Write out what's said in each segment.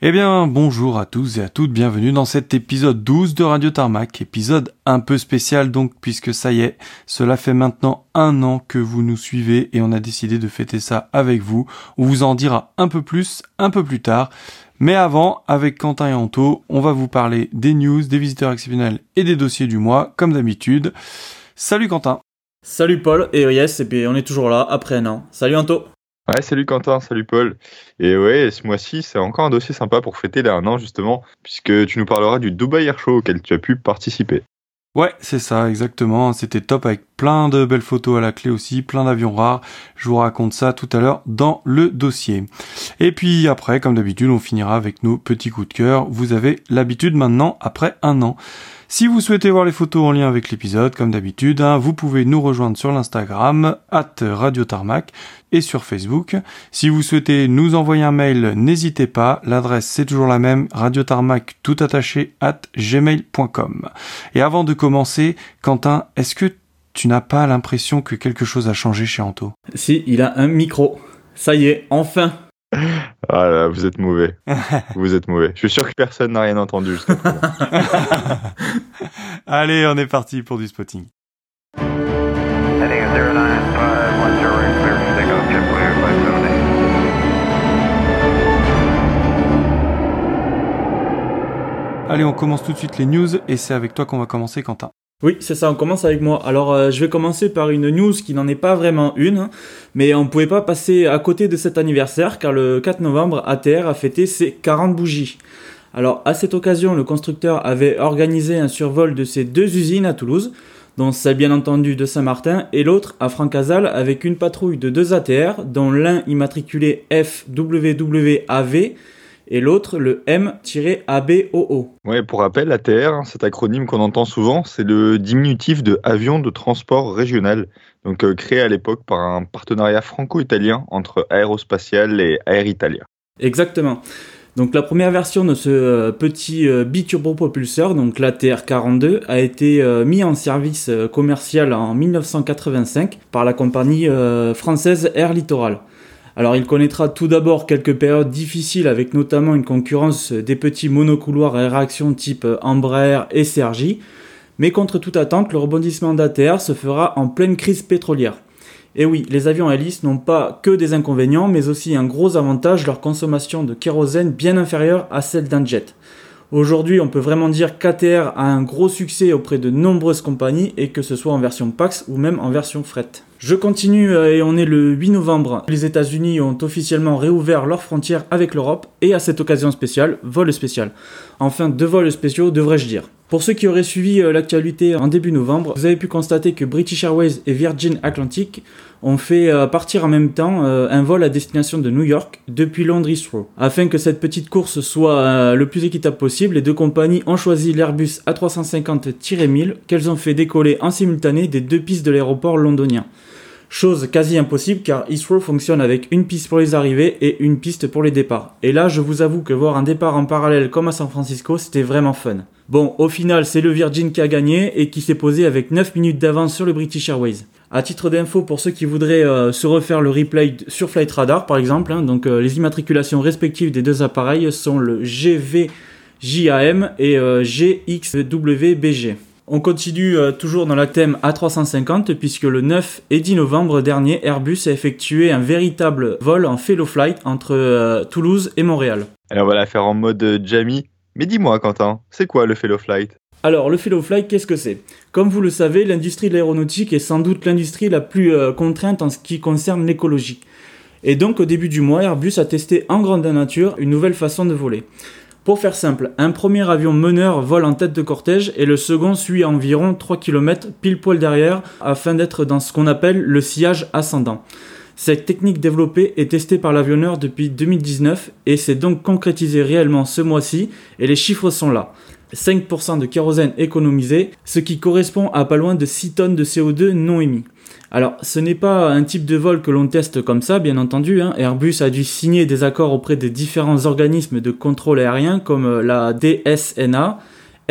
Eh bien, bonjour à tous et à toutes, bienvenue dans cet épisode 12 de Radio Tarmac, épisode un peu spécial donc puisque ça y est, cela fait maintenant un an que vous nous suivez et on a décidé de fêter ça avec vous. On vous en dira un peu plus un peu plus tard. Mais avant, avec Quentin et Anto, on va vous parler des news, des visiteurs exceptionnels et des dossiers du mois, comme d'habitude. Salut Quentin Salut Paul, et yes, et puis on est toujours là après un an. Salut Anto Ouais, salut Quentin, salut Paul. Et ouais, ce mois-ci, c'est encore un dossier sympa pour fêter les un an, justement, puisque tu nous parleras du Dubai Air Show auquel tu as pu participer. Ouais, c'est ça, exactement. C'était top avec plein de belles photos à la clé aussi, plein d'avions rares. Je vous raconte ça tout à l'heure dans le dossier. Et puis après, comme d'habitude, on finira avec nos petits coups de cœur. Vous avez l'habitude maintenant, après un an. Si vous souhaitez voir les photos en lien avec l'épisode, comme d'habitude, hein, vous pouvez nous rejoindre sur l'Instagram, at Radio Tarmac, et sur Facebook. Si vous souhaitez nous envoyer un mail, n'hésitez pas. L'adresse c'est toujours la même, radiotarmac tout attaché at gmail.com. Et avant de commencer, Quentin, est-ce que tu n'as pas l'impression que quelque chose a changé chez Anto? Si, il a un micro. Ça y est, enfin ah là, vous êtes mauvais. vous êtes mauvais. Je suis sûr que personne n'a rien entendu jusqu'à présent. Allez, on est parti pour du spotting. Allez, on commence tout de suite les news et c'est avec toi qu'on va commencer, Quentin. Oui, c'est ça, on commence avec moi. Alors, euh, je vais commencer par une news qui n'en est pas vraiment une, hein, mais on ne pouvait pas passer à côté de cet anniversaire car le 4 novembre, ATR a fêté ses 40 bougies. Alors, à cette occasion, le constructeur avait organisé un survol de ses deux usines à Toulouse, dont celle bien entendu de Saint-Martin et l'autre à Francazal avec une patrouille de deux ATR, dont l'un immatriculé FWWAV et l'autre le M-ABOO. Ouais, pour rappel, ATR, hein, cet acronyme qu'on entend souvent, c'est le diminutif de avion de transport régional, donc euh, créé à l'époque par un partenariat franco-italien entre Aérospatiale et Air Italia. Exactement. Donc la première version de ce euh, petit euh, biturbopropulseur, donc l'ATR 42, a été mis en service commercial en 1985 par la compagnie française Air Littoral. Alors il connaîtra tout d'abord quelques périodes difficiles avec notamment une concurrence des petits monocouloirs à réaction type Embraer et Sergi, mais contre toute attente, le rebondissement d'ATR se fera en pleine crise pétrolière. Et oui, les avions hélices n'ont pas que des inconvénients, mais aussi un gros avantage, leur consommation de kérosène bien inférieure à celle d'un jet. Aujourd'hui, on peut vraiment dire qu'ATR a un gros succès auprès de nombreuses compagnies et que ce soit en version PAX ou même en version fret. Je continue euh, et on est le 8 novembre. Les États-Unis ont officiellement réouvert leurs frontières avec l'Europe et à cette occasion spéciale, vol spécial. Enfin, deux vols spéciaux devrais-je dire. Pour ceux qui auraient suivi euh, l'actualité en début novembre, vous avez pu constater que British Airways et Virgin Atlantic ont fait euh, partir en même temps un vol à destination de New York depuis Londres Heathrow. Afin que cette petite course soit le plus équitable possible, les deux compagnies ont choisi l'Airbus A350-1000 qu'elles ont fait décoller en simultané des deux pistes de l'aéroport londonien. Chose quasi impossible car Heathrow fonctionne avec une piste pour les arrivées et une piste pour les départs. Et là, je vous avoue que voir un départ en parallèle comme à San Francisco, c'était vraiment fun. Bon, au final, c'est le Virgin qui a gagné et qui s'est posé avec 9 minutes d'avance sur le British Airways. À titre d'info, pour ceux qui voudraient euh, se refaire le replay sur Flight Radar par exemple, hein, donc euh, les immatriculations respectives des deux appareils sont le GVJAM et euh, GXWBG. On continue euh, toujours dans la thème A350 puisque le 9 et 10 novembre dernier, Airbus a effectué un véritable vol en fellow flight entre euh, Toulouse et Montréal. Alors on va la faire en mode euh, Jamie. Mais dis-moi Quentin, c'est quoi le fellow flight? Alors, le fellow flight, qu'est-ce que c'est? Comme vous le savez, l'industrie de l'aéronautique est sans doute l'industrie la plus contrainte en ce qui concerne l'écologie. Et donc, au début du mois, Airbus a testé en grande nature une nouvelle façon de voler. Pour faire simple, un premier avion meneur vole en tête de cortège et le second suit environ 3 km pile poil derrière afin d'être dans ce qu'on appelle le sillage ascendant. Cette technique développée est testée par l'avionneur depuis 2019 et s'est donc concrétisée réellement ce mois-ci et les chiffres sont là. 5% de kérosène économisé, ce qui correspond à pas loin de 6 tonnes de CO2 non émis. Alors, ce n'est pas un type de vol que l'on teste comme ça, bien entendu. Hein. Airbus a dû signer des accords auprès des différents organismes de contrôle aérien comme euh, la DSNA,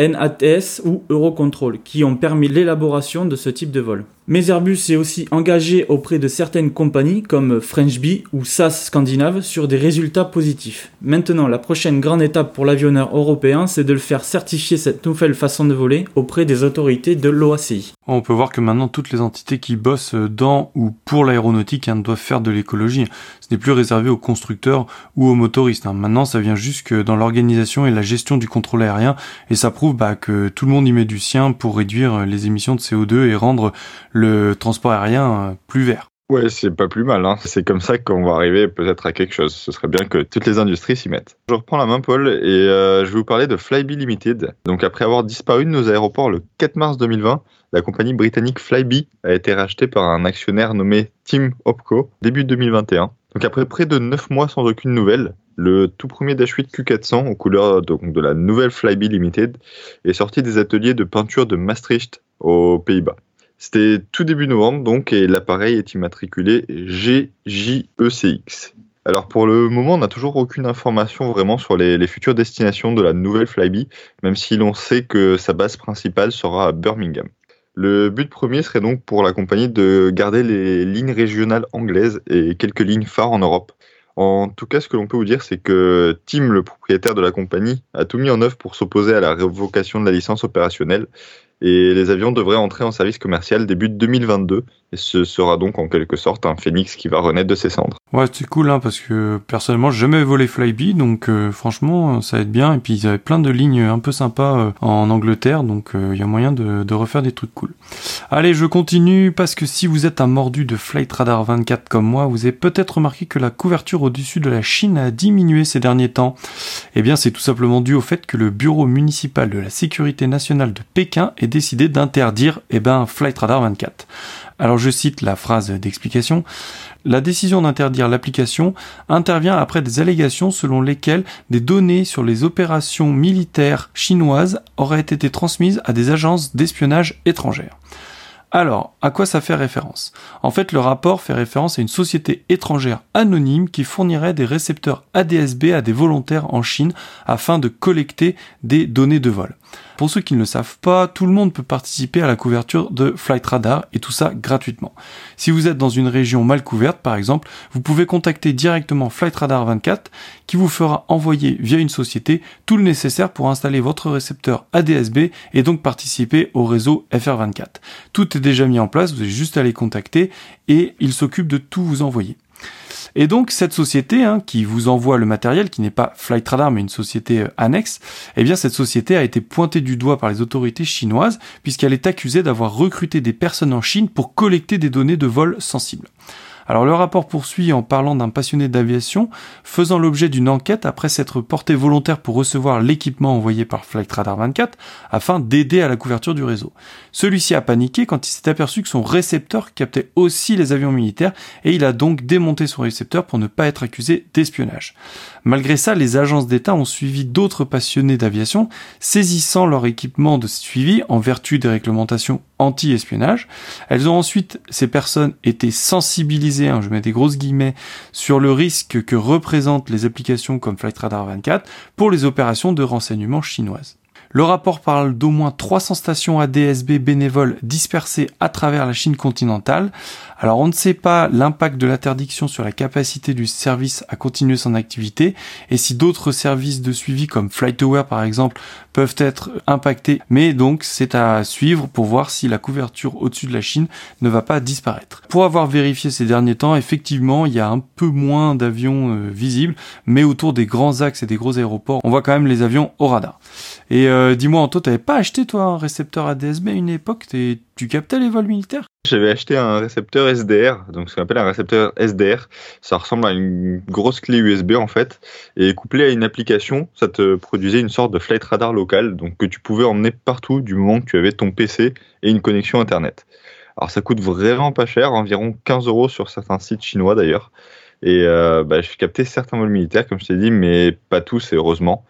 NATS ou Eurocontrol, qui ont permis l'élaboration de ce type de vol. Mais Airbus est aussi engagé auprès de certaines compagnies comme French Bee ou SAS Scandinave sur des résultats positifs. Maintenant, la prochaine grande étape pour l'avionneur européen, c'est de le faire certifier cette nouvelle façon de voler auprès des autorités de l'OACI. On peut voir que maintenant toutes les entités qui bossent dans ou pour l'aéronautique hein, doivent faire de l'écologie. Ce n'est plus réservé aux constructeurs ou aux motoristes. Hein. Maintenant, ça vient juste dans l'organisation et la gestion du contrôle aérien et ça prouve bah, que tout le monde y met du sien pour réduire les émissions de CO2 et rendre le transport aérien euh, plus vert. Ouais, c'est pas plus mal. Hein. C'est comme ça qu'on va arriver peut-être à quelque chose. Ce serait bien que toutes les industries s'y mettent. Je reprends la main, Paul, et euh, je vais vous parler de Flybe Limited. Donc, après avoir disparu de nos aéroports le 4 mars 2020, la compagnie britannique Flybe a été rachetée par un actionnaire nommé Tim Opco début 2021. Donc, après près de 9 mois sans aucune nouvelle, le tout premier Dash 8 Q400 aux couleurs de la nouvelle Flybe Limited est sorti des ateliers de peinture de Maastricht aux Pays-Bas. C'était tout début novembre donc et l'appareil est immatriculé GJECX. Alors pour le moment, on n'a toujours aucune information vraiment sur les, futures destinations de la nouvelle Flybe, même si l'on sait que sa base principale sera à Birmingham. Le but premier serait donc pour la compagnie de garder les lignes régionales anglaises et quelques lignes phares en Europe. En tout cas, ce que l'on peut vous dire, c'est que Tim, le propriétaire de la compagnie, a tout mis en œuvre pour s'opposer à la révocation de la licence opérationnelle et les avions devraient entrer en service commercial début 2022 ce sera donc en quelque sorte un phénix qui va renaître de ses cendres. Ouais, c'est cool hein, parce que personnellement, j'ai jamais volé Flybe donc euh, franchement, ça va être bien et puis ils avaient plein de lignes un peu sympas euh, en Angleterre donc euh, il y a moyen de, de, refaire des trucs cool. Allez, je continue parce que si vous êtes un mordu de Flight Radar 24 comme moi, vous avez peut-être remarqué que la couverture au-dessus de la Chine a diminué ces derniers temps. Eh bien, c'est tout simplement dû au fait que le bureau municipal de la sécurité nationale de Pékin est décidé d'interdire eh ben, Flight Radar 24. Alors je cite la phrase d'explication. La décision d'interdire l'application intervient après des allégations selon lesquelles des données sur les opérations militaires chinoises auraient été transmises à des agences d'espionnage étrangères. Alors, à quoi ça fait référence? En fait, le rapport fait référence à une société étrangère anonyme qui fournirait des récepteurs ADSB à des volontaires en Chine afin de collecter des données de vol. Pour ceux qui ne le savent pas, tout le monde peut participer à la couverture de Flight Radar et tout ça gratuitement. Si vous êtes dans une région mal couverte par exemple, vous pouvez contacter directement Flight Radar 24 qui vous fera envoyer via une société tout le nécessaire pour installer votre récepteur ADSB et donc participer au réseau FR24. Tout est déjà mis en place, vous avez juste à les contacter et ils s'occupent de tout vous envoyer. Et donc cette société hein, qui vous envoie le matériel, qui n'est pas Flight Radar mais une société euh, annexe, eh bien cette société a été pointée du doigt par les autorités chinoises puisqu'elle est accusée d'avoir recruté des personnes en Chine pour collecter des données de vol sensibles. Alors le rapport poursuit en parlant d'un passionné d'aviation faisant l'objet d'une enquête après s'être porté volontaire pour recevoir l'équipement envoyé par Flight Radar 24 afin d'aider à la couverture du réseau. Celui-ci a paniqué quand il s'est aperçu que son récepteur captait aussi les avions militaires et il a donc démonté son récepteur pour ne pas être accusé d'espionnage. Malgré ça, les agences d'État ont suivi d'autres passionnés d'aviation, saisissant leur équipement de suivi en vertu des réglementations anti-espionnage. Elles ont ensuite, ces personnes, été sensibilisées, hein, je mets des grosses guillemets, sur le risque que représentent les applications comme Flight Radar 24 pour les opérations de renseignement chinoises. Le rapport parle d'au moins 300 stations ADSB bénévoles dispersées à travers la Chine continentale. Alors on ne sait pas l'impact de l'interdiction sur la capacité du service à continuer son activité et si d'autres services de suivi comme FlightAware par exemple peuvent être impactés. Mais donc c'est à suivre pour voir si la couverture au-dessus de la Chine ne va pas disparaître. Pour avoir vérifié ces derniers temps, effectivement il y a un peu moins d'avions euh, visibles, mais autour des grands axes et des gros aéroports, on voit quand même les avions au radar. Et euh, dis-moi, Anto, t'avais pas acheté toi un récepteur ADSB à une époque? Tu captais les vols militaires? J'avais acheté un récepteur SDR, donc ce qu'on appelle un récepteur SDR. Ça ressemble à une grosse clé USB en fait, et couplé à une application, ça te produisait une sorte de flight radar local, donc que tu pouvais emmener partout du moment que tu avais ton PC et une connexion internet. Alors ça coûte vraiment pas cher, environ 15 euros sur certains sites chinois d'ailleurs. Et euh, bah, capté certains vols militaires, comme je t'ai dit, mais pas tous, et heureusement.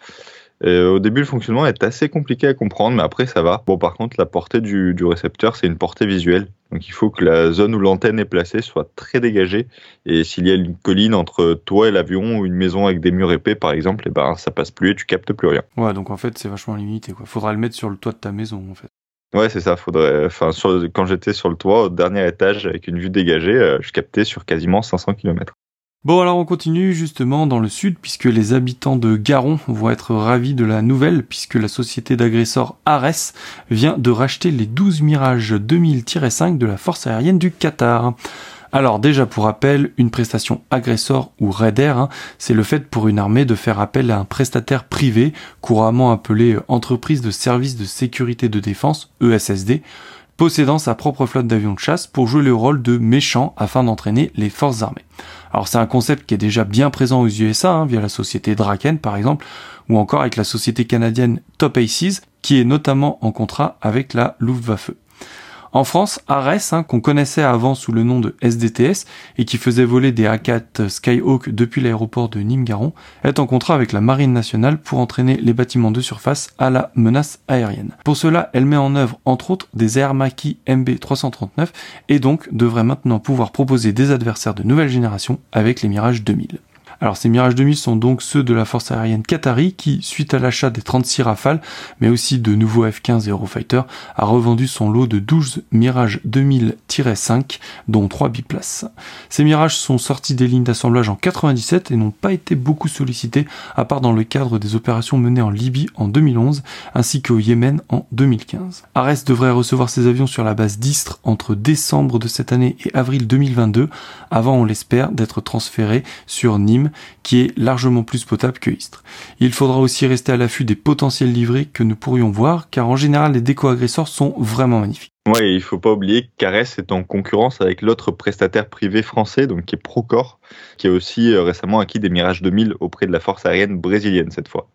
Euh, au début, le fonctionnement est assez compliqué à comprendre, mais après, ça va. Bon, par contre, la portée du, du récepteur, c'est une portée visuelle. Donc, il faut que la zone où l'antenne est placée soit très dégagée. Et s'il y a une colline entre toi et l'avion ou une maison avec des murs épais, par exemple, et eh ben, ça passe plus et tu captes plus rien. Ouais, donc en fait, c'est vachement limité. Quoi. Faudra le mettre sur le toit de ta maison, en fait. Ouais, c'est ça. Faudrait. Enfin, quand j'étais sur le toit, au dernier étage, avec une vue dégagée, je captais sur quasiment 500 km. Bon alors on continue justement dans le sud puisque les habitants de Garon vont être ravis de la nouvelle puisque la société d'agresseurs Ares vient de racheter les 12 Mirage 2000-5 de la force aérienne du Qatar. Alors déjà pour rappel, une prestation agresseur ou raider, hein, c'est le fait pour une armée de faire appel à un prestataire privé, couramment appelé entreprise de services de sécurité de défense, ESSD, possédant sa propre flotte d'avions de chasse pour jouer le rôle de méchant afin d'entraîner les forces armées. Alors c'est un concept qui est déjà bien présent aux USA, hein, via la société Draken par exemple, ou encore avec la société canadienne Top Aces, qui est notamment en contrat avec la Luftwaffe. En France, Ares, hein, qu'on connaissait avant sous le nom de SDTS et qui faisait voler des A4 Skyhawk depuis l'aéroport de Nîmes-Garon, est en contrat avec la Marine nationale pour entraîner les bâtiments de surface à la menace aérienne. Pour cela, elle met en œuvre entre autres des Air Macchi MB339 et donc devrait maintenant pouvoir proposer des adversaires de nouvelle génération avec les Mirage 2000. Alors ces Mirage 2000 sont donc ceux de la force aérienne qatari qui, suite à l'achat des 36 Rafales, mais aussi de nouveaux F-15 Eurofighter, a revendu son lot de 12 Mirage 2000-5, dont 3 biplaces. Ces Mirages sont sortis des lignes d'assemblage en 97 et n'ont pas été beaucoup sollicités, à part dans le cadre des opérations menées en Libye en 2011, ainsi qu'au Yémen en 2015. Ares devrait recevoir ses avions sur la base d'Istre entre décembre de cette année et avril 2022, avant, on l'espère, d'être transféré sur Nîmes qui est largement plus potable que Istres. Il faudra aussi rester à l'affût des potentiels livrés que nous pourrions voir, car en général les déco-agresseurs sont vraiment magnifiques. Ouais, il faut pas oublier que est en concurrence avec l'autre prestataire privé français, donc qui est Procore, qui a aussi euh, récemment acquis des Mirage 2000 auprès de la force aérienne brésilienne cette fois.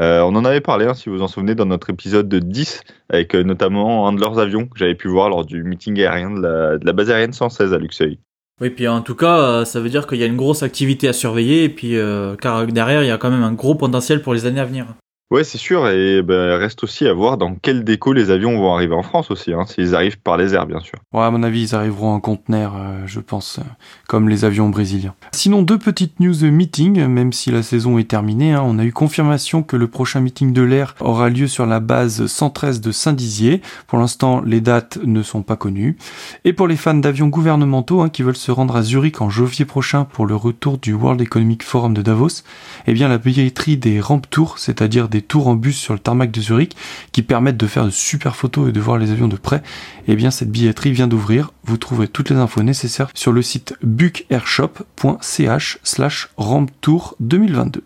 Euh, on en avait parlé, hein, si vous vous en souvenez, dans notre épisode de 10, avec euh, notamment un de leurs avions que j'avais pu voir lors du meeting aérien de la, de la base aérienne 116 à Luxeuil. Oui, puis en tout cas, euh, ça veut dire qu'il y a une grosse activité à surveiller, et puis euh, car derrière, il y a quand même un gros potentiel pour les années à venir. Ouais, c'est sûr, et ben, reste aussi à voir dans quel déco les avions vont arriver en France aussi, hein, s'ils arrivent par les airs, bien sûr. Ouais, à mon avis, ils arriveront en conteneur, euh, je pense, euh, comme les avions brésiliens. Sinon, deux petites news meeting, même si la saison est terminée, hein, on a eu confirmation que le prochain meeting de l'air aura lieu sur la base 113 de Saint-Dizier. Pour l'instant, les dates ne sont pas connues. Et pour les fans d'avions gouvernementaux hein, qui veulent se rendre à Zurich en janvier prochain pour le retour du World Economic Forum de Davos, eh bien la billetterie des ramp tours, c'est-à-dire des tours en bus sur le tarmac de Zurich qui permettent de faire de super photos et de voir les avions de près, eh bien cette billetterie vient d'ouvrir. Vous trouverez toutes les infos nécessaires sur le site bucairshop.ch slash ramptour 2022.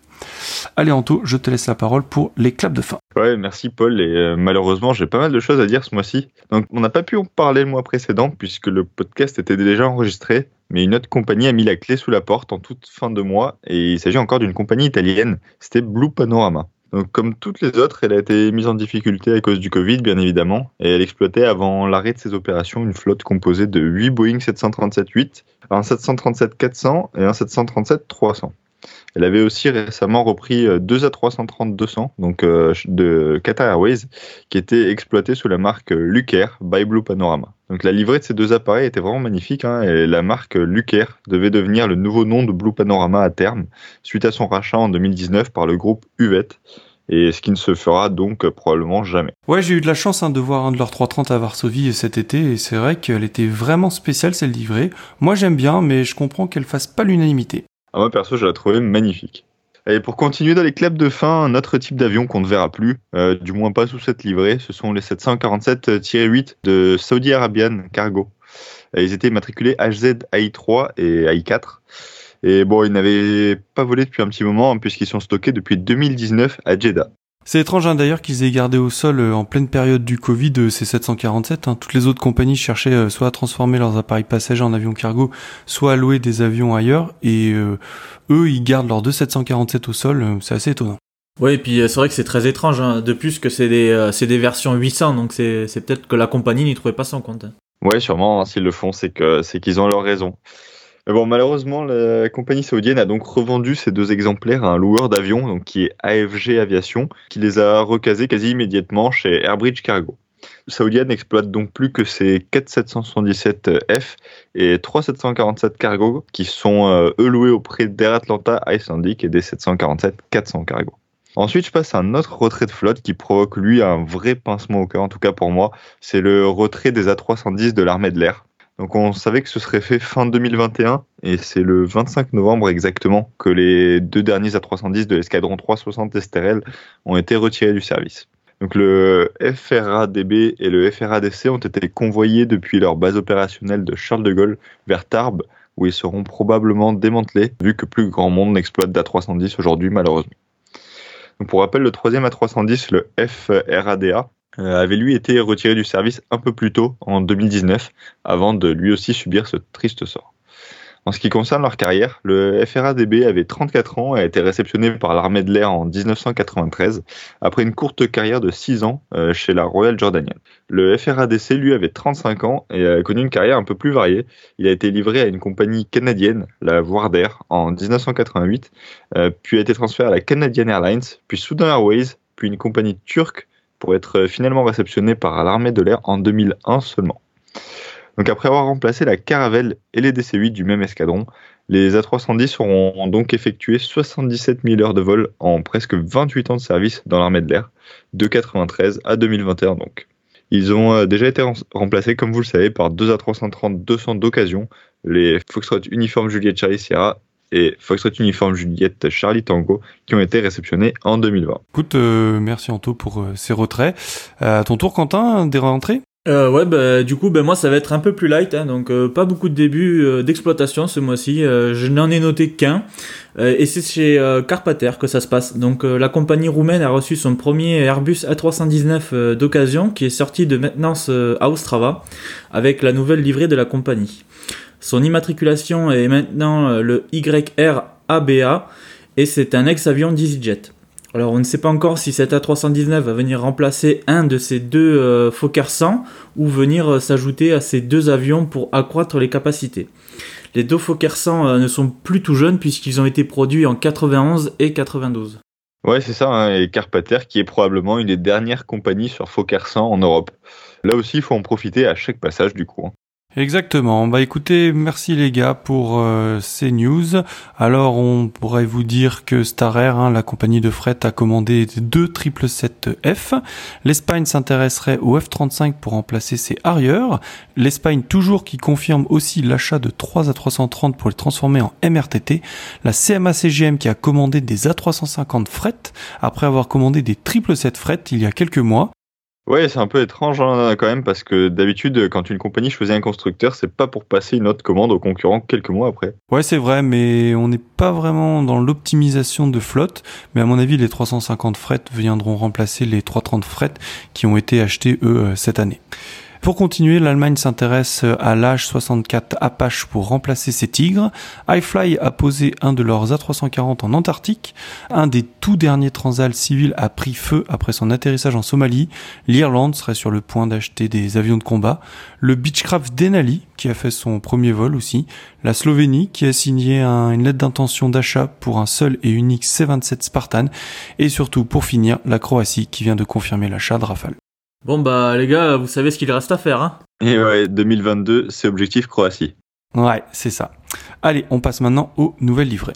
Allez Anto, je te laisse la parole pour les claps de fin. Ouais, merci Paul. Et euh, malheureusement, j'ai pas mal de choses à dire ce mois-ci. Donc, on n'a pas pu en parler le mois précédent puisque le podcast était déjà enregistré mais une autre compagnie a mis la clé sous la porte en toute fin de mois, et il s'agit encore d'une compagnie italienne, c'était Blue Panorama. Comme toutes les autres, elle a été mise en difficulté à cause du Covid, bien évidemment, et elle exploitait avant l'arrêt de ses opérations une flotte composée de 8 Boeing 737-8, un 737-400 et un 737-300. Elle avait aussi récemment repris euh, deux A330-200, donc euh, de Qatar Airways, qui étaient exploités sous la marque Lucer by Blue Panorama. Donc la livrée de ces deux appareils était vraiment magnifique, hein, et la marque Lucer devait devenir le nouveau nom de Blue Panorama à terme, suite à son rachat en 2019 par le groupe Uvet et ce qui ne se fera donc probablement jamais. Ouais, j'ai eu de la chance hein, de voir un de leurs 330 à Varsovie cet été, et c'est vrai qu'elle était vraiment spéciale cette livrée. Moi j'aime bien, mais je comprends qu'elle fasse pas l'unanimité. Ah, moi, perso, je la trouvais magnifique. Et pour continuer dans les clubs de fin, un autre type d'avion qu'on ne verra plus, euh, du moins pas sous cette livrée, ce sont les 747-8 de Saudi Arabian Cargo. ils étaient matriculés HZ AI3 et AI4. Et bon, ils n'avaient pas volé depuis un petit moment, hein, puisqu'ils sont stockés depuis 2019 à Jeddah. C'est étrange hein, d'ailleurs qu'ils aient gardé au sol euh, en pleine période du Covid euh, ces 747. Hein. Toutes les autres compagnies cherchaient euh, soit à transformer leurs appareils passagers en avions cargo, soit à louer des avions ailleurs. Et eux, ils gardent leurs deux 747 au sol. c'est assez étonnant. Oui, et puis c'est vrai que c'est très étrange. Hein. De plus que c'est des, des versions 800, donc c'est peut-être que la compagnie n'y trouvait pas son compte. Ouais, sûrement. S'ils le font, c'est que c'est qu'ils ont leur raison bon, malheureusement, la compagnie saoudienne a donc revendu ces deux exemplaires à un loueur d'avions, donc qui est AFG Aviation, qui les a recasés quasi immédiatement chez Airbridge Cargo. Saoudienne exploite donc plus que ces 4 777F et 3 747 Cargo qui sont euh, eux loués auprès d'Air Atlanta Icelandic et des 747 400 Cargo. Ensuite, je passe à un autre retrait de flotte qui provoque lui un vrai pincement au cœur, en tout cas pour moi. C'est le retrait des A310 de l'armée de l'air. Donc on savait que ce serait fait fin 2021 et c'est le 25 novembre exactement que les deux derniers A310 de l'escadron 360 Esterel ont été retirés du service. Donc le FRADB et le FRADC ont été convoyés depuis leur base opérationnelle de Charles de Gaulle vers Tarbes où ils seront probablement démantelés vu que plus grand monde n'exploite d'A310 aujourd'hui malheureusement. Donc pour rappel, le troisième A310, le FRADA, avait lui été retiré du service un peu plus tôt, en 2019, avant de lui aussi subir ce triste sort. En ce qui concerne leur carrière, le FRADB avait 34 ans et a été réceptionné par l'armée de l'air en 1993, après une courte carrière de 6 ans euh, chez la Royal Jordanian. Le FRADC, lui, avait 35 ans et a connu une carrière un peu plus variée. Il a été livré à une compagnie canadienne, la Warder, en 1988, euh, puis a été transféré à la Canadian Airlines, puis Soudan Airways, puis une compagnie turque pour être finalement réceptionné par l'armée de l'air en 2001 seulement. Donc après avoir remplacé la Caravelle et les DC-8 du même escadron, les A310 auront donc effectué 77 000 heures de vol en presque 28 ans de service dans l'armée de l'air, de 93 à 2021 donc. Ils ont euh, déjà été remplacés, comme vous le savez, par deux A330 200 d'occasion, les Foxtrot Uniform Juliette Charlie Sierra et Foxtrot Uniform Juliette Charlie Tango, qui ont été réceptionnés en 2020. Écoute, euh, merci Anto pour euh, ces retraits. à ton tour, Quentin, des rentrées? Euh, ouais, bah, du coup, bah, moi, ça va être un peu plus light, hein, donc euh, pas beaucoup de débuts euh, d'exploitation ce mois-ci. Euh, je n'en ai noté qu'un, et c'est chez Carpater que ça se passe. Donc, la compagnie roumaine a reçu son premier Airbus A319 d'occasion, qui est sorti de maintenance à Ostrava, avec la nouvelle livrée de la compagnie. Son immatriculation est maintenant le YR ABA, et c'est un ex-avion d'EasyJet. Alors on ne sait pas encore si cet A319 va venir remplacer un de ces deux euh, Fokker 100 ou venir euh, s'ajouter à ces deux avions pour accroître les capacités. Les deux Fokker 100 euh, ne sont plus tout jeunes puisqu'ils ont été produits en 91 et 92. Ouais, c'est ça, hein, et Carpater qui est probablement une des dernières compagnies sur Fokker 100 en Europe. Là aussi, il faut en profiter à chaque passage du coup. Hein. Exactement. Bah écoutez, merci les gars pour euh, ces news. Alors on pourrait vous dire que Star Air, hein, la compagnie de fret, a commandé deux 777F. L'Espagne s'intéresserait au F-35 pour remplacer ses arrières. L'Espagne toujours qui confirme aussi l'achat de 3 A330 pour les transformer en MRTT. La CMA-CGM qui a commandé des A350 fret après avoir commandé des 777 fret il y a quelques mois. Ouais, c'est un peu étrange hein, quand même parce que d'habitude, quand une compagnie choisit un constructeur, c'est pas pour passer une autre commande au concurrent quelques mois après. Ouais, c'est vrai, mais on n'est pas vraiment dans l'optimisation de flotte. Mais à mon avis, les 350 fret viendront remplacer les 330 fret qui ont été achetés eux euh, cette année. Pour continuer, l'Allemagne s'intéresse à l'H-64 Apache pour remplacer ses Tigres. iFly a posé un de leurs A340 en Antarctique. Un des tout derniers transals civils a pris feu après son atterrissage en Somalie. L'Irlande serait sur le point d'acheter des avions de combat. Le Beechcraft Denali, qui a fait son premier vol aussi. La Slovénie, qui a signé une lettre d'intention d'achat pour un seul et unique C-27 Spartan. Et surtout, pour finir, la Croatie, qui vient de confirmer l'achat de Rafale. Bon bah les gars, vous savez ce qu'il reste à faire, hein Et ouais, 2022, c'est objectif Croatie. Ouais, c'est ça. Allez, on passe maintenant aux nouvelles livrées.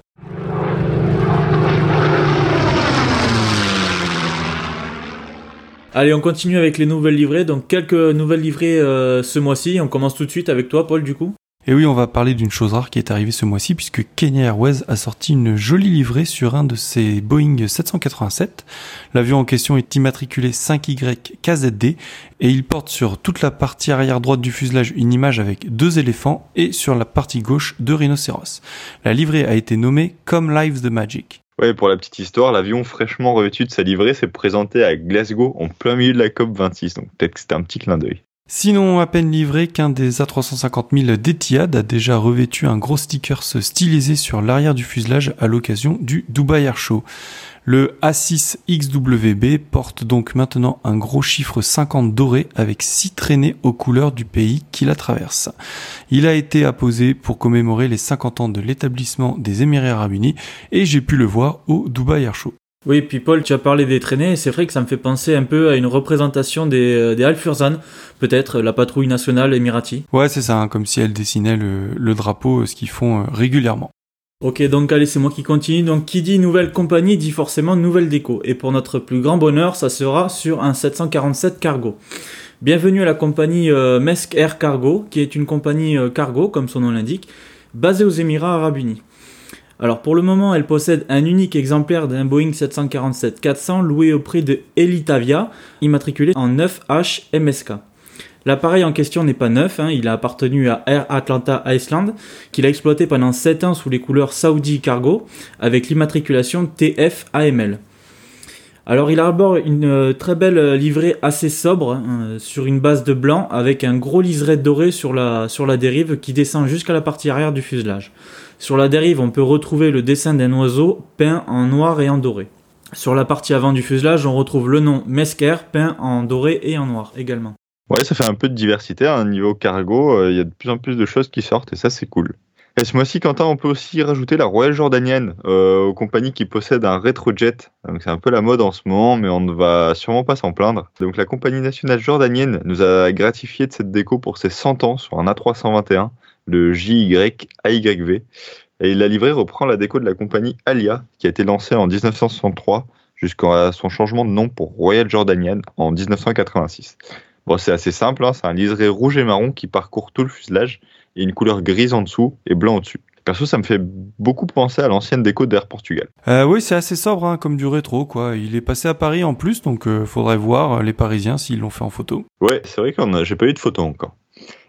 Allez, on continue avec les nouvelles livrées. Donc quelques nouvelles livrées euh, ce mois-ci. On commence tout de suite avec toi, Paul, du coup. Et oui, on va parler d'une chose rare qui est arrivée ce mois-ci puisque Kenya Airways a sorti une jolie livrée sur un de ses Boeing 787. L'avion en question est immatriculé 5Y KZD et il porte sur toute la partie arrière droite du fuselage une image avec deux éléphants et sur la partie gauche deux rhinocéros. La livrée a été nommée Come Live the Magic. Ouais, pour la petite histoire, l'avion fraîchement revêtu de sa livrée s'est présenté à Glasgow en plein milieu de la COP 26, donc peut-être que c'était un petit clin d'œil. Sinon, à peine livré qu'un des A350 000 d'Etihad a déjà revêtu un gros sticker stylisé sur l'arrière du fuselage à l'occasion du Dubai Air Show. Le A6XWB porte donc maintenant un gros chiffre 50 doré avec 6 traînées aux couleurs du pays qui la traverse. Il a été apposé pour commémorer les 50 ans de l'établissement des Émirats Arabes Unis et j'ai pu le voir au Dubai Air Show. Oui, puis Paul, tu as parlé des traînées, et c'est vrai que ça me fait penser un peu à une représentation des, euh, des Al-Furzan, peut-être la patrouille nationale émirati. Ouais, c'est ça, hein, comme si elle dessinait le, le drapeau, ce qu'ils font euh, régulièrement. Ok, donc allez, c'est moi qui continue. Donc, qui dit nouvelle compagnie dit forcément nouvelle déco. Et pour notre plus grand bonheur, ça sera sur un 747 cargo. Bienvenue à la compagnie euh, Mesk Air Cargo, qui est une compagnie euh, cargo, comme son nom l'indique, basée aux Émirats Arabes Unis. Alors pour le moment, elle possède un unique exemplaire d'un Boeing 747-400 loué au prix de Elitavia, immatriculé en 9H MSK. L'appareil en question n'est pas neuf, hein, il a appartenu à Air Atlanta Iceland, qu'il a exploité pendant 7 ans sous les couleurs Saudi Cargo, avec l'immatriculation TF-AML. Alors il arbore une euh, très belle euh, livrée assez sobre, hein, sur une base de blanc, avec un gros liseré doré sur la, sur la dérive qui descend jusqu'à la partie arrière du fuselage. Sur la dérive, on peut retrouver le dessin d'un oiseau peint en noir et en doré. Sur la partie avant du fuselage, on retrouve le nom Mesker peint en doré et en noir également. Ouais, ça fait un peu de diversité. À un niveau cargo, euh, il y a de plus en plus de choses qui sortent et ça, c'est cool. Et ce mois-ci, Quentin, on peut aussi rajouter la Royal Jordanienne euh, aux compagnies qui possèdent un rétrojet. Donc c'est un peu la mode en ce moment, mais on ne va sûrement pas s'en plaindre. Donc la compagnie nationale jordanienne nous a gratifié de cette déco pour ses 100 ans sur un A321, le JY-AYV. Et la livrée reprend la déco de la compagnie Alia, qui a été lancée en 1963 jusqu'à son changement de nom pour Royal Jordanienne en 1986. Bon, c'est assez simple, hein, c'est un liseré rouge et marron qui parcourt tout le fuselage et une couleur grise en dessous et blanc au-dessus. Perso, ça me fait beaucoup penser à l'ancienne déco d'Air Portugal. Euh, oui, c'est assez sobre hein, comme du rétro, quoi. Il est passé à Paris en plus, donc euh, faudrait voir euh, les Parisiens s'ils l'ont fait en photo. Ouais, c'est vrai qu'on a, j'ai pas eu de photo encore.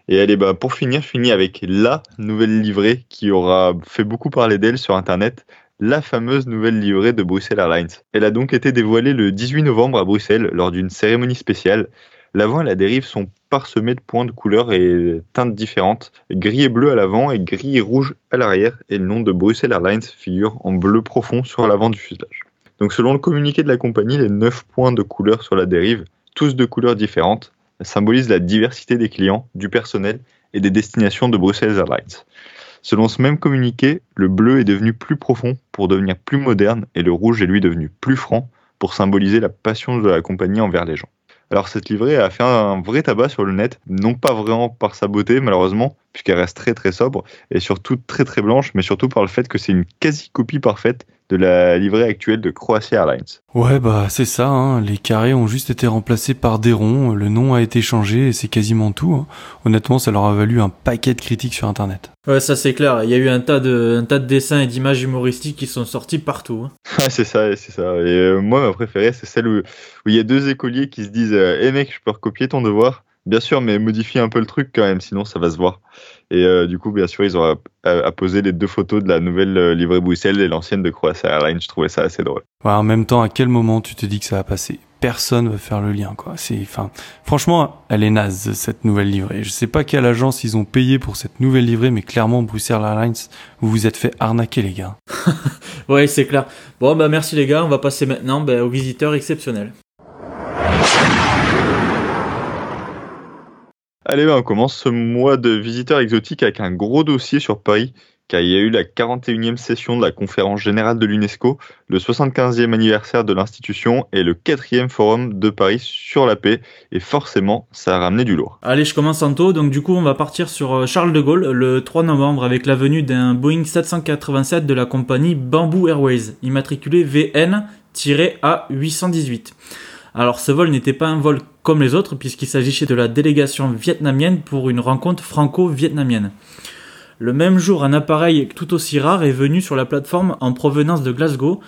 Et allez, bah, pour finir, fini avec la nouvelle livrée qui aura fait beaucoup parler d'elle sur Internet, la fameuse nouvelle livrée de Bruxelles Airlines. Elle a donc été dévoilée le 18 novembre à Bruxelles lors d'une cérémonie spéciale L'avant et la dérive sont parsemés de points de couleurs et teintes différentes, gris et bleu à l'avant et gris et rouge à l'arrière, et le nom de Bruxelles Airlines figure en bleu profond sur l'avant du fuselage. Donc selon le communiqué de la compagnie, les 9 points de couleur sur la dérive, tous de couleurs différentes, symbolisent la diversité des clients, du personnel et des destinations de Bruxelles Airlines. Selon ce même communiqué, le bleu est devenu plus profond pour devenir plus moderne et le rouge est lui devenu plus franc pour symboliser la passion de la compagnie envers les gens. Alors cette livrée a fait un vrai tabac sur le net, non pas vraiment par sa beauté malheureusement, puisqu'elle reste très très sobre, et surtout très très blanche, mais surtout par le fait que c'est une quasi-copie parfaite de la livrée actuelle de Croatia Airlines. Ouais bah c'est ça, hein. les carrés ont juste été remplacés par des ronds, le nom a été changé et c'est quasiment tout. Hein. Honnêtement ça leur a valu un paquet de critiques sur internet. Ouais ça c'est clair, il y a eu un tas de, un tas de dessins et d'images humoristiques qui sont sortis partout. Hein. c'est ça, c'est ça. Et euh, moi ma préférée c'est celle où, où il y a deux écoliers qui se disent euh, Eh mec je peux recopier ton devoir ?» Bien sûr, mais modifier un peu le truc quand même, sinon ça va se voir. Et euh, du coup, bien sûr, ils ont apposé les deux photos de la nouvelle euh, livrée Bruxelles et l'ancienne de Croatia Airlines. Je trouvais ça assez drôle. Ouais, en même temps, à quel moment tu te dis que ça va passer? Personne va faire le lien, quoi. C'est, enfin, franchement, elle est naze cette nouvelle livrée. Je sais pas quelle agence ils ont payé pour cette nouvelle livrée, mais clairement, Bruxelles Airlines, vous vous êtes fait arnaquer, les gars. ouais, c'est clair. Bon, bah merci les gars. On va passer maintenant bah, aux visiteurs exceptionnels. Allez, ben, on commence ce mois de visiteurs exotiques avec un gros dossier sur Paris, car il y a eu la 41e session de la conférence générale de l'UNESCO, le 75e anniversaire de l'institution et le 4e forum de Paris sur la paix, et forcément, ça a ramené du lourd. Allez, je commence en tôt, donc du coup, on va partir sur euh, Charles de Gaulle le 3 novembre avec la venue d'un Boeing 787 de la compagnie Bamboo Airways, immatriculé VN-A818. Alors ce vol n'était pas un vol comme les autres puisqu'il s'agissait de la délégation vietnamienne pour une rencontre franco-vietnamienne. Le même jour, un appareil tout aussi rare est venu sur la plateforme en provenance de Glasgow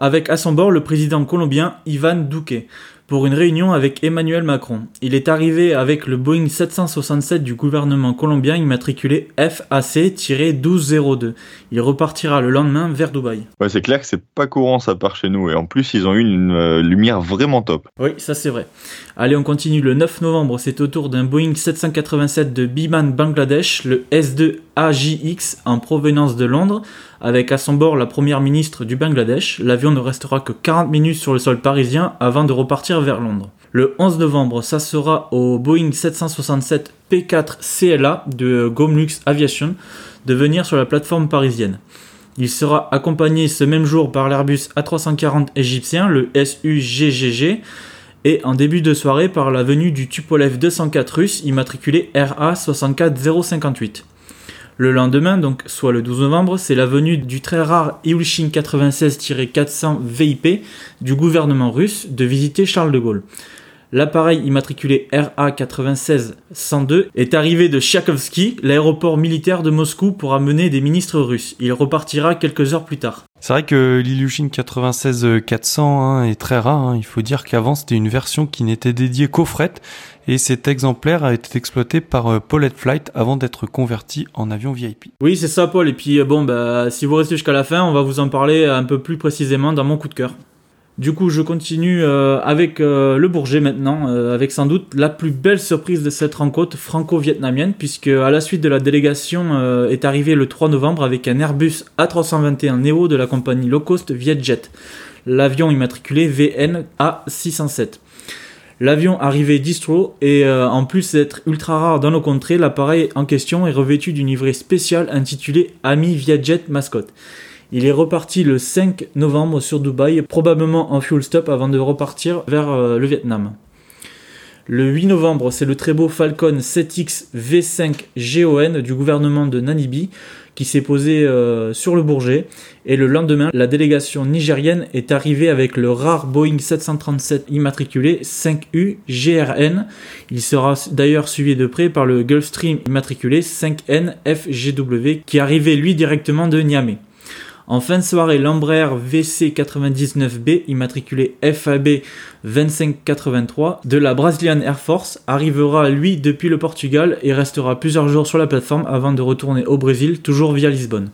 avec à son bord le président colombien Ivan Duque pour une réunion avec Emmanuel Macron. Il est arrivé avec le Boeing 767 du gouvernement colombien immatriculé FAC-1202. Il repartira le lendemain vers Dubaï. Ouais, c'est clair que c'est pas courant ça part chez nous et en plus ils ont eu une euh, lumière vraiment top. Oui, ça c'est vrai. Allez, on continue le 9 novembre, c'est au tour d'un Boeing 787 de Biman Bangladesh, le S2 AJX en provenance de Londres, avec à son bord la première ministre du Bangladesh. L'avion ne restera que 40 minutes sur le sol parisien avant de repartir vers Londres. Le 11 novembre, ça sera au Boeing 767 P4 CLA de Gomlux Aviation de venir sur la plateforme parisienne. Il sera accompagné ce même jour par l'Airbus A340 égyptien, le SUGGG, et en début de soirée par la venue du Tupolev 204 russe immatriculé RA 64058. Le lendemain, donc soit le 12 novembre, c'est la venue du très rare Ilyushin 96-400 VIP du gouvernement russe de visiter Charles de Gaulle. L'appareil immatriculé RA-96-102 est arrivé de Tchakovsky, l'aéroport militaire de Moscou, pour amener des ministres russes. Il repartira quelques heures plus tard. C'est vrai que l'Ilyushin 96-400 hein, est très rare. Hein. Il faut dire qu'avant c'était une version qui n'était dédiée qu'au fret et cet exemplaire a été exploité par euh, Paulette Flight avant d'être converti en avion VIP. Oui, c'est ça, Paul. Et puis euh, bon, bah, si vous restez jusqu'à la fin, on va vous en parler un peu plus précisément dans mon coup de cœur. Du coup, je continue euh, avec euh, le Bourget maintenant, euh, avec sans doute la plus belle surprise de cette rencontre franco-vietnamienne, puisque à la suite de la délégation est arrivé le 3 novembre avec un Airbus A321 Neo de la compagnie low cost Vietjet, l'avion immatriculé VN A607. L'avion arrivait distro et en plus d'être ultra rare dans nos contrées, l'appareil en question est revêtu d'une livrée spéciale intitulée Ami Vietjet Mascot. Il est reparti le 5 novembre sur Dubaï, probablement en fuel stop avant de repartir vers euh, le Vietnam. Le 8 novembre, c'est le très beau Falcon 7X V5 GON du gouvernement de Namibie qui s'est posé euh, sur le Bourget. Et le lendemain, la délégation nigérienne est arrivée avec le rare Boeing 737 immatriculé 5U GRN. Il sera d'ailleurs suivi de près par le Gulfstream immatriculé 5N FGW qui arrivait lui directement de Niamey. En fin de soirée, l'Embraer VC99B, immatriculé FAB 2583 de la Brazilian Air Force, arrivera lui depuis le Portugal et restera plusieurs jours sur la plateforme avant de retourner au Brésil, toujours via Lisbonne.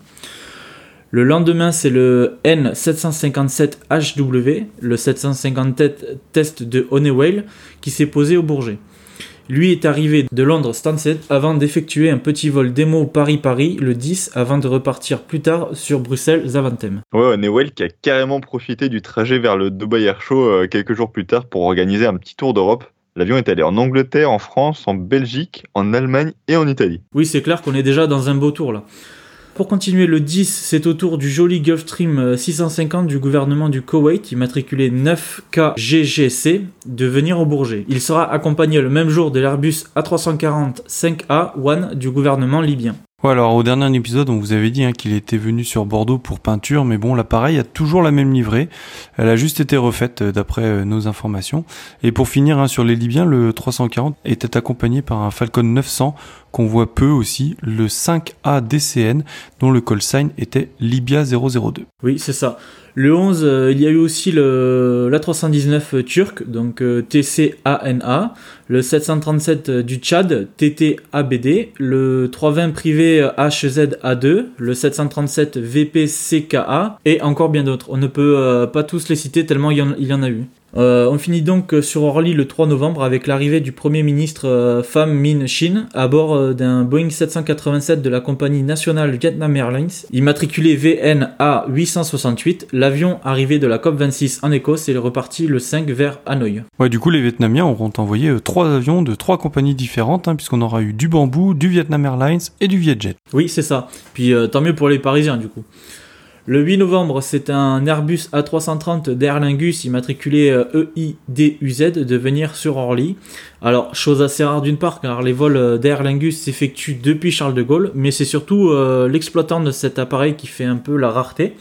Le lendemain, c'est le N757HW, le 757 test de Honeywell, qui s'est posé au Bourget. Lui est arrivé de Londres Stansted avant d'effectuer un petit vol démo Paris-Paris le 10 avant de repartir plus tard sur Bruxelles-Zaventem. Ouais, Newell qui a carrément profité du trajet vers le Dubai Air Show euh, quelques jours plus tard pour organiser un petit tour d'Europe. L'avion est allé en Angleterre, en France, en Belgique, en Allemagne et en Italie. Oui, c'est clair qu'on est déjà dans un beau tour là. Pour continuer, le 10, c'est au tour du joli Gulfstream 650 euh, du gouvernement du Koweït, immatriculé 9KGGC, de venir au Bourget. Il sera accompagné le même jour de l'Airbus A340 5A One du gouvernement libyen. Ouais, alors au dernier épisode, on vous avait dit hein, qu'il était venu sur Bordeaux pour peinture, mais bon, l'appareil a toujours la même livrée. Elle a juste été refaite euh, d'après euh, nos informations. Et pour finir hein, sur les Libyens, le 340 était accompagné par un Falcon 900 qu'on voit peu aussi, le 5A DCN, dont le call sign était Libya 002. Oui, c'est ça. Le 11, euh, il y a eu aussi le l'A319 turc, donc euh, TCANA, le 737 du Tchad, TTABD, le 320 privé HZA2, le 737 VPCKA et encore bien d'autres. On ne peut euh, pas tous les citer tellement il y en a eu. Euh, on finit donc sur Orly le 3 novembre avec l'arrivée du Premier ministre euh, Pham Minh Chinh à bord euh, d'un Boeing 787 de la compagnie nationale Vietnam Airlines, immatriculé VNA 868. L'avion arrivé de la COP26 en Écosse et est reparti le 5 vers Hanoï. Ouais, du coup, les Vietnamiens auront envoyé trois avions de trois compagnies différentes, hein, puisqu'on aura eu du Bamboo, du Vietnam Airlines et du Vietjet. Oui, c'est ça. Puis tant mieux pour les Parisiens, du coup. Le 8 novembre, c'est un Airbus A330 d'Aer Lingus immatriculé EIDUZ euh, de venir sur Orly. Alors, chose assez rare d'une part, car les vols euh, d'Aer Lingus s'effectuent depuis Charles de Gaulle, mais c'est surtout euh, l'exploitant de cet appareil qui fait un peu la rareté.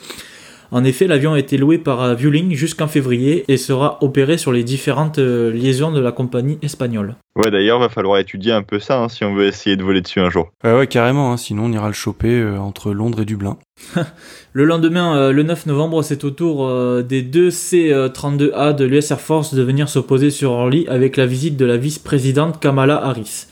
En effet, l'avion a été loué par Vueling jusqu'en février et sera opéré sur les différentes liaisons de la compagnie espagnole. Ouais, d'ailleurs, va falloir étudier un peu ça hein, si on veut essayer de voler dessus un jour. ouais, carrément, hein, sinon on ira le choper entre Londres et Dublin. le lendemain, euh, le 9 novembre, c'est au tour euh, des deux C-32A de l'US Air Force de venir s'opposer sur Orly avec la visite de la vice-présidente Kamala Harris.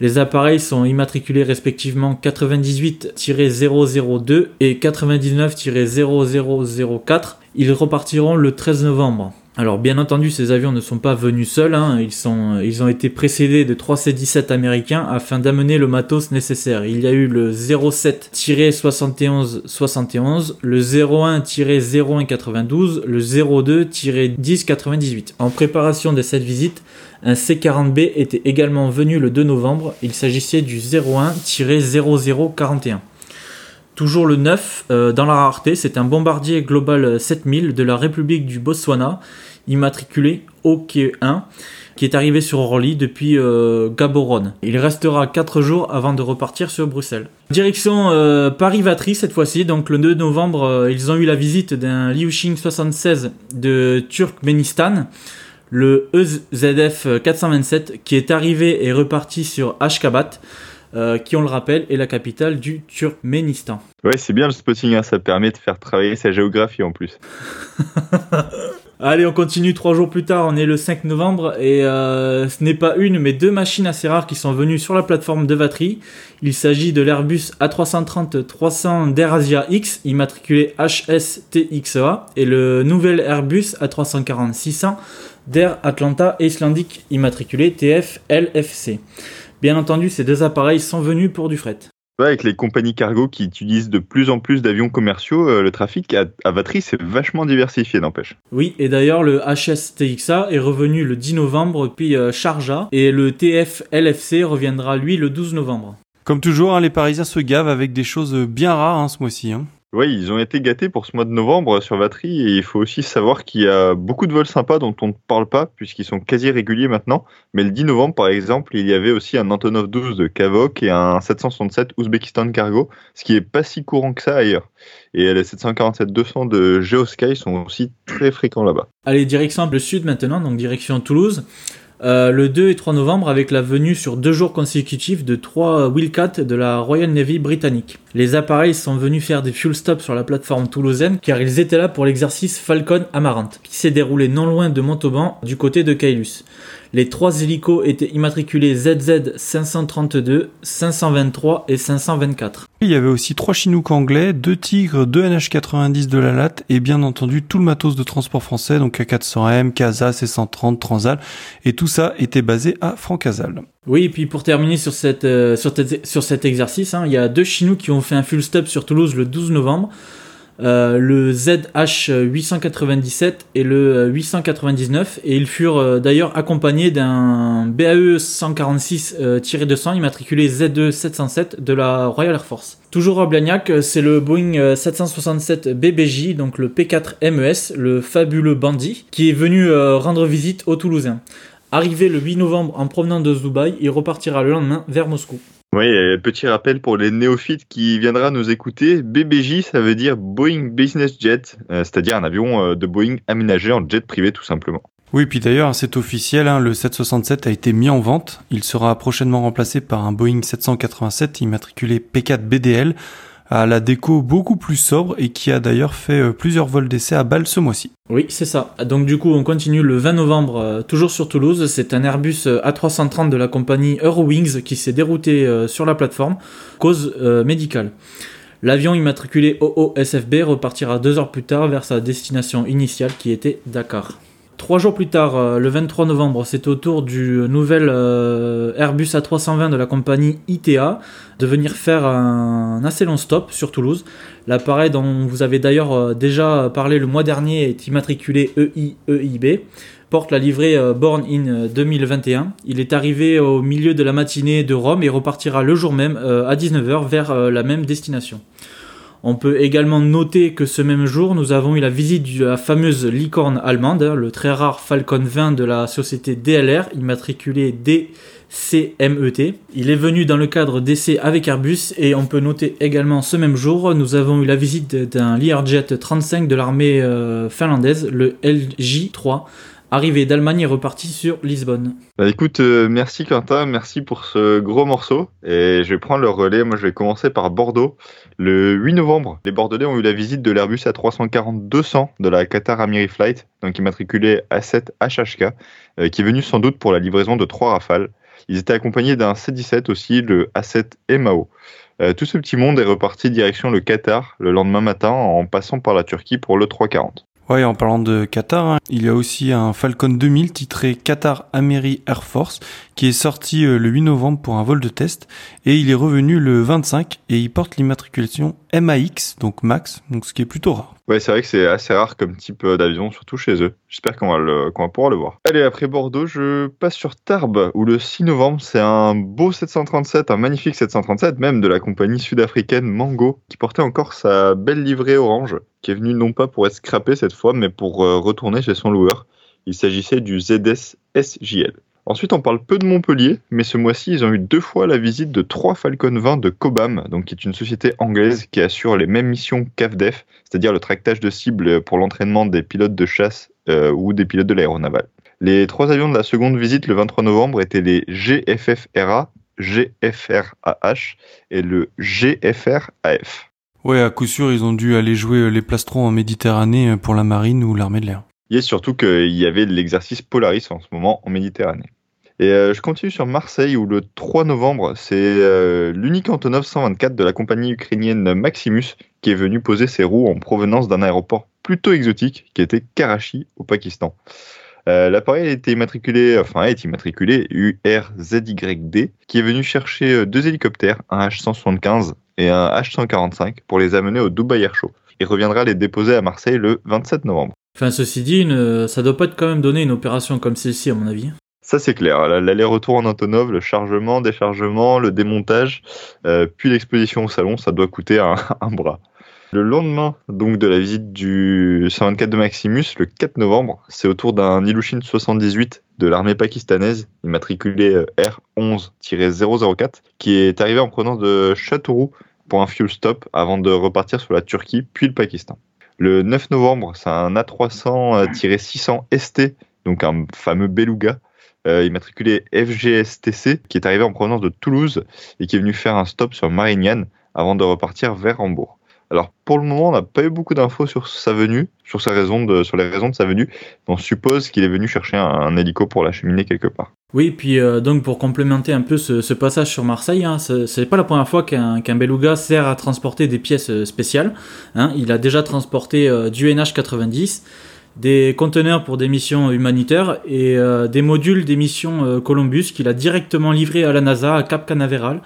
Les appareils sont immatriculés respectivement 98-002 et 99-0004. Ils repartiront le 13 novembre. Alors bien entendu, ces avions ne sont pas venus seuls, hein. ils, ont été précédés de 3 C-17 américains afin d'amener le matos nécessaire. Il y a eu le 07-71-71, le 01-01-92, le 02-10-98. En préparation de cette visite, un C-40B était également venu le 2 novembre, il s'agissait du 01-0041. Toujours le 9, euh, dans la rareté, c'est un bombardier Global 7000 de la République du Botswana immatriculé OK1 qui est arrivé sur Orly depuis euh, Gaborone. Il restera 4 jours avant de repartir sur Bruxelles. Direction euh, Paris-Vatry cette fois-ci, donc le 2 novembre, euh, ils ont eu la visite d'un Liuxing 76 de Turkménistan, le EZF 427 qui est arrivé et reparti sur Ashgabat. qui, on le rappelle, est la capitale du Turkménistan. Ouais, c'est bien le spotting, hein, ça permet de faire travailler sa géographie en plus. Allez, on continue trois jours plus tard, on est le 5 novembre et euh, ce n'est pas une mais deux machines assez rares qui sont venues sur la plateforme de Vatry. Il s'agit de l'Airbus A330-300 d'AirAsia X, immatriculé HSTXA, et le nouvel Airbus A340-600 d'Air Atlanta Icelandic, immatriculé TF-LFC. Bien entendu, ces deux appareils sont venus pour du fret avec les compagnies cargo qui utilisent de plus en plus d'avions commerciaux, euh, le trafic à, à Vatry c'est vachement diversifié, n'empêche. Oui, et d'ailleurs le HSTXA est revenu le 10 novembre, puis euh, Charja, et le TF-LFC reviendra lui le 12 novembre. Comme toujours, hein, les Parisiens se gavent avec des choses bien rares hein, ce mois-ci. Hein. Oui, ils ont été gâtés pour ce mois de novembre sur Vatry et il faut aussi savoir qu'il y a beaucoup de vols sympas dont on ne parle pas puisqu'ils sont quasi réguliers maintenant. Mais le 10 novembre, par exemple, il y avait aussi un Antonov 12 de Kavok et un 767 Ouzbekistan Cargo, ce qui est pas si courant que ça ailleurs. Et les 747-200 de Geosky sont aussi très fréquents là-bas. Allez, direction le sud maintenant, donc direction Toulouse. Euh, le 2 et 3 novembre avec la venue sur deux jours consécutifs de trois Wildcat de la Royal Navy britannique. Les appareils sont venus faire des fuel stops sur la plateforme toulousaine car ils étaient là pour l'exercice Falcon Amarante qui s'est déroulé non loin de Montauban du côté de Caylus. Les trois hélicos étaient immatriculés ZZ 532, 523 et 524. Il y avait aussi trois Chinook anglais, deux Tigres, deux NH90 de la latte et bien entendu tout le matos de transport français, donc A400M, CASA, C130, Transal, et tout ça était basé à Francazal. Oui, et puis pour terminer sur, cette, euh, sur, sur, cet exercice, hein, il y a deux Chinook qui ont fait un full stop sur Toulouse le 12 novembre. Euh, le ZH897 et le 899 et ils furent euh, d'ailleurs accompagnés d'un BAE 146-200 immatriculé ZE 707 de la Royal Air Force. Toujours à Blagnac, c'est le Boeing 767 BBJ, donc le P4 MES, le fabuleux bandit, qui est venu rendre visite aux Toulousains. Arrivé le 8 novembre en provenant de Dubaï, il repartira le lendemain vers Moscou. Oui, petit rappel pour les néophytes qui viendra nous écouter, BBJ ça veut dire Boeing Business Jet, euh, c'est-à-dire un avion euh, de Boeing aménagé en jet privé tout simplement. Oui, puis d'ailleurs, c'est officiel, hein, le 767 a été mis en vente. Il sera prochainement remplacé par un Boeing 787 immatriculé P4 BDL à la déco beaucoup plus sobre et qui a d'ailleurs fait euh, plusieurs vols d'essai à Bâle ce mois-ci. Oui, c'est ça. Donc du coup, on continue le 20 novembre, euh, toujours sur Toulouse. C'est un Airbus euh, A330 de la compagnie Eurowings qui s'est dérouté sur la plateforme, cause médicale. L'avion immatriculé OOSFB repartira deux heures plus tard vers sa destination initiale qui était Dakar. Trois jours plus tard, euh, le 23 novembre, c'est au tour du nouvel euh, Airbus A320 de la compagnie ITA de venir faire un assez long stop sur Toulouse. L'appareil dont vous avez d'ailleurs euh, déjà parlé le mois dernier est immatriculé EIEIB, porte la livrée Born in 2021. Il est arrivé au milieu de la matinée de Rome et repartira le jour même à 19h vers la même destination. On peut également noter que ce même jour, nous avons eu la visite de la fameuse licorne allemande, hein, le très rare Falcon 20 de la société DLR, immatriculé DCMET. Il est venu dans le cadre d'essais avec Airbus et on peut noter également ce même jour, nous avons eu la visite d'un Learjet 35 de l'armée euh, finlandaise, le LJ3, arrivé d'Allemagne et reparti sur Lisbonne. Bah écoute, euh, merci Quentin, merci pour ce gros morceau. Et je vais prendre le relais. Moi, je vais commencer par Bordeaux. Le 8 novembre, les Bordelais ont eu la visite de l'Airbus A340-200 de la Qatar Amiri Flight, donc immatriculé A7 HHK, euh, qui est venu sans doute pour la livraison de trois Rafales. Ils étaient accompagnés d'un C-17 aussi, le A7 MAO. Euh, tout ce petit monde est reparti direction le Qatar le lendemain matin en passant par la Turquie pour le 340. Ouais, en parlant de Qatar, hein, il y a aussi un Falcon 2000 titré Qatar Ameri Air Force qui est sorti euh, le 8 novembre pour un vol de test et il est revenu le 25 et il porte l'immatriculation MAX, donc Max, donc ce qui est plutôt rare. Ouais, c'est vrai que c'est assez rare comme type euh, d'avion, surtout chez eux. J'espère qu'on va, va pouvoir le voir. Allez, après Bordeaux, je passe sur Tarbes, où le 6 novembre, c'est un beau 737, un magnifique 737, même de la compagnie sud-africaine Mango, qui portait encore sa belle livrée orange, qui est venue non pas pour être scrappée cette fois, mais pour euh, retourner chez son loueur. Il s'agissait du ZS SJL. Ensuite, on parle peu de Montpellier, mais ce mois-ci, ils ont eu deux fois la visite de trois Falcon 20 de Cobham, donc qui est une société anglaise qui assure les mêmes missions qu'AFDEF, c'est-à-dire le tractage de cibles pour l'entraînement des pilotes de chasse euh, ou des pilotes de l'aéronaval. Les trois avions de la seconde visite le 23 novembre étaient les GFFRA, GFRAH et le GFRAF. Ouais, à coup sûr, ils ont dû aller jouer les plastrons en Méditerranée pour la marine ou l'armée de l'air. Et surtout qu'il y avait l'exercice Polaris en ce moment en Méditerranée. Et euh, je continue sur Marseille où le 3 novembre, c'est euh, l'unique Antonov 124 de la compagnie ukrainienne Maximus qui est venu poser ses roues en provenance d'un aéroport plutôt exotique qui était Karachi au Pakistan. Euh, L'appareil été immatriculé, enfin est immatriculé URZYD, qui est venu chercher deux hélicoptères, un H175 et un H145, pour les amener au Dubai Air Show. Il reviendra les déposer à Marseille le 27 novembre. Enfin, ceci dit, une, ça doit pas être quand même donner une opération comme celle-ci, à mon avis. Ça c'est clair, l'aller-retour en Antonov, le chargement, déchargement, le démontage, euh, puis l'exposition au salon, ça doit coûter un, bras. Le lendemain donc de la visite du 124 de Maximus, le 4 novembre, c'est au tour d'un Ilushin 78 de l'armée pakistanaise, immatriculé euh, R11-004, qui est arrivé en provenance de Châteauroux pour un fuel stop avant de repartir sur la Turquie puis le Pakistan. Le 9 novembre, c'est un A300-600 ST, donc un fameux Beluga, euh, immatriculé FGSTC, qui est arrivé en provenance de Toulouse et qui est venu faire un stop sur Marignane avant de repartir vers Hambourg. Alors pour le moment, on n'a pas eu beaucoup d'infos sur sa venue, sur, sa raison sur les raisons de sa venue. On suppose qu'il est venu chercher un, hélico pour l'acheminer quelque part. Oui, puis euh, donc pour complémenter un peu ce, passage sur Marseille, hein, ce n'est pas la première fois qu'un Beluga sert à transporter des pièces euh, spéciales. Hein. Il a déjà transporté euh, du NH90, des conteneurs pour des missions humanitaires et des modules des missions Columbus qu'il a directement livrés à la NASA à Cap Canaveral.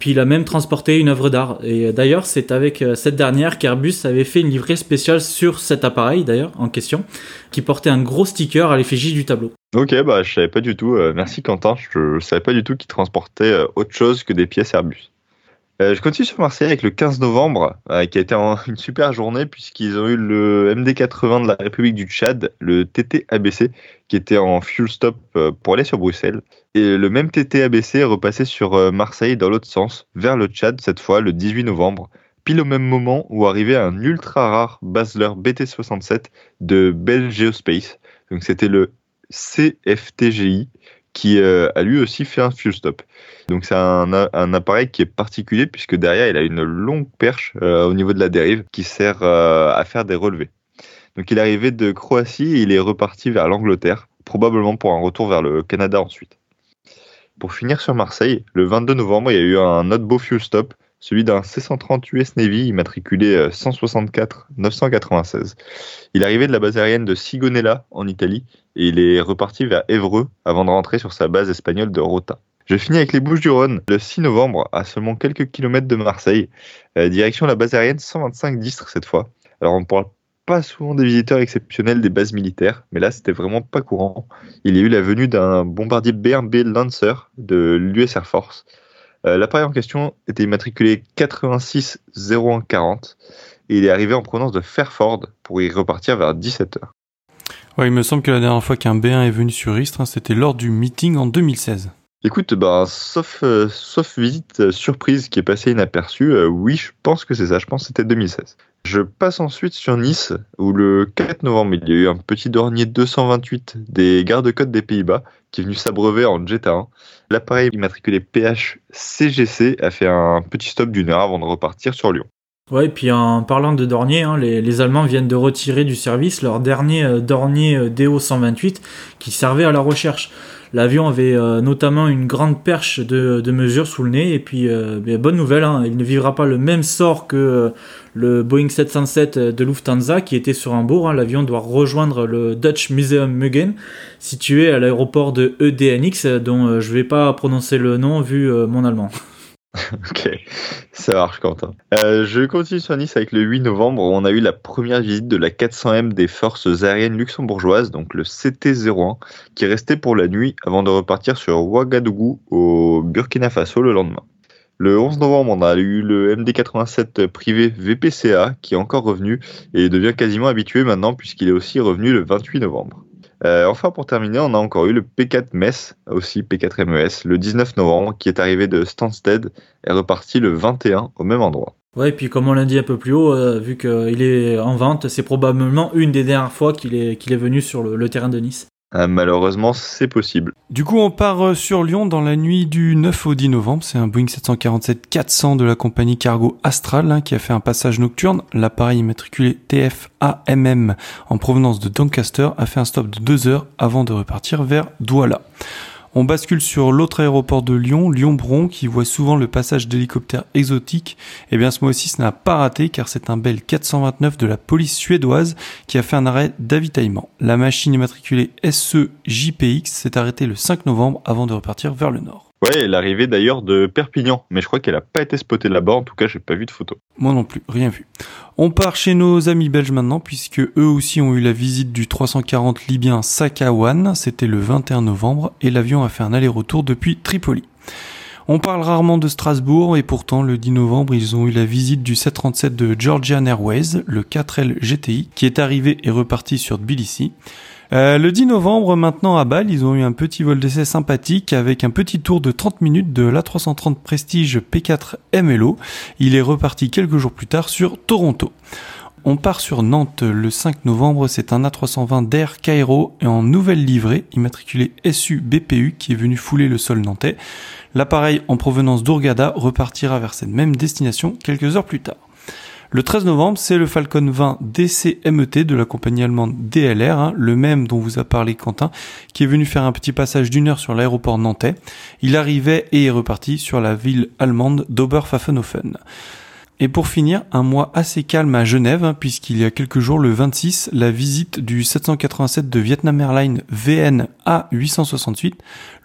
Puis il a même transporté une œuvre d'art. Et d'ailleurs, c'est avec euh, cette dernière qu'Airbus avait fait une livrée spéciale sur cet appareil, d'ailleurs, en question, qui portait un gros sticker à l'effigie du tableau. Ok, bah je savais pas du tout. Euh, merci Quentin. Je, je savais pas du tout qu'il transportait euh, autre chose que des pièces Airbus. Euh, je continue sur Marseille avec le 15 novembre, euh, qui a été une super journée puisqu'ils ont eu le MD80 de la République du Tchad, le TT-ABC, qui était en fuel stop euh, pour aller sur Bruxelles. Et le même TT-ABC est repassé sur Marseille dans l'autre sens, vers le Tchad cette fois, le 18 novembre, pile au même moment où arrivait un ultra rare Basler BT-67 de Bell Geospace. Donc c'était le CFTGI qui euh, a lui aussi fait un fuel stop. Donc c'est un, appareil qui est particulier puisque derrière il a une longue perche euh, au niveau de la dérive qui sert euh, à faire des relevés. Donc il est arrivé de Croatie et il est reparti vers l'Angleterre, probablement pour un retour vers le Canada ensuite. Pour finir sur Marseille, le 22 novembre, il y a eu un autre beau fuel stop, celui d'un C-130 US Navy immatriculé 164 996. Il arrivé de la base aérienne de Sigonella en Italie et il est reparti vers Évreux avant de rentrer sur sa base espagnole de Rota. Je finis avec les Bouches-du-Rhône le 6 novembre, à seulement quelques kilomètres de Marseille, euh, direction la base aérienne 125 d'Istres cette fois. Alors on ne parle pas souvent des visiteurs exceptionnels des bases militaires, mais là c'était vraiment pas courant. Il y a eu la venue d'un bombardier BRB Lancer de l'US Air Force. Euh, l'appareil en question était immatriculé 86 0140 et il est arrivé en provenance de Fairford pour y repartir vers 17h. Ouais, il me semble que la dernière fois qu'un B1 est venu sur Istres, hein, c'était lors du meeting en 2016. Écoute, bah, sauf, euh, sauf visite euh, surprise qui est passée inaperçue, euh, oui, je pense que c'est ça, je pense que c'était 2016. Je passe ensuite sur Nice, où le 4 novembre, il y a eu un petit Dornier 228 des gardes-côtes des Pays-Bas qui est venu s'abreuver en Jetta 1. L'appareil immatriculé PH CGC a fait un petit stop d'une heure avant de repartir sur Lyon. Ouais, puis en parlant de Dornier, hein, les, Allemands viennent de retirer du service leur dernier euh, Dornier euh, DO-128 qui servait à la recherche. L'avion avait euh, notamment une grande perche de, de, mesure sous le nez, et puis ben, bonne nouvelle, hein, il ne vivra pas le même sort que le Boeing 707 de Lufthansa qui était sur Hambourg. Hein. L'avion doit rejoindre le Dutch Museum Mugen, situé à l'aéroport de EDNX, dont je ne vais pas prononcer le nom vu mon allemand. ok, ça marche Quentin. Euh, je continue sur Nice avec le 8 novembre où on a eu la première visite de la 400M des forces aériennes luxembourgeoises, donc le CT-01, qui est resté pour la nuit avant de repartir sur Ouagadougou au Burkina Faso le lendemain. Le 11 novembre, on a eu le MD-87 privé VPCA qui est encore revenu et devient quasiment habitué maintenant puisqu'il est aussi revenu le 28 novembre. Euh, enfin, pour terminer, on a encore eu le P4 Metz, aussi P4 MES, le 19 novembre, qui est arrivé de Stansted et reparti le 21 au même endroit. Ouais, et puis comme on l'a dit un peu plus haut, euh, vu qu'il est en vente, c'est probablement une des dernières fois qu'il est, qu'il est venu sur le terrain de Nice. Euh, malheureusement, c'est possible. Du coup, on part euh, sur Lyon dans la nuit du 9 au 10 novembre. C'est un Boeing 747-400 de la compagnie Cargo Astral hein, qui a fait un passage nocturne. L'appareil immatriculé TFAMM en provenance de Doncaster a fait un stop de deux heures avant de repartir vers Douala. On bascule sur l'autre aéroport de Lyon, Lyon-Bron, qui voit souvent le passage d'hélicoptères exotiques. Eh bien, ce mois-ci, ce n'a pas raté, car c'est un Bell 429 de la police suédoise qui a fait un arrêt d'avitaillement. La machine immatriculée SE-JPX s'est arrêtée le 5 novembre avant de repartir vers le nord. Ouais, l'arrivée d'ailleurs de Perpignan, mais je crois qu'elle n'a pas été spotée là-bas, en tout cas j'ai pas vu de photo. Moi non plus, rien vu. On part chez nos amis belges maintenant, puisque eux aussi ont eu la visite du 340 libyen Sakawan, c'était le 21 novembre, et l'avion a fait un aller-retour depuis Tripoli. On parle rarement de Strasbourg et pourtant le 10 novembre ils ont eu la visite du 737 de Georgian Airways, le 4L GTI, qui est arrivé et reparti sur Tbilissi. Euh, le 10 novembre, maintenant à Bâle, ils ont eu un petit vol d'essai sympathique avec un petit tour de 30 minutes de l'A330 Prestige P4 MLO. Il est reparti quelques jours plus tard sur Toronto. On part sur Nantes le 5 novembre, c'est un A320 d'Air Cairo et en nouvelle livrée, immatriculé SU BPU qui est venu fouler le sol nantais. L'appareil en provenance d'Ourgada repartira vers cette même destination quelques heures plus tard. Le 13 novembre, c'est le Falcon 20 DCMET de la compagnie allemande DLR, hein, le même dont vous a parlé Quentin, qui est venu faire un petit passage d'une heure sur l'aéroport nantais. Il arrivait et est reparti sur la ville allemande d'Oberpfaffenhofen. Et pour finir, un mois assez calme à Genève, hein, puisqu'il y a quelques jours, le 26, la visite du 787 de Vietnam Airlines VN A868,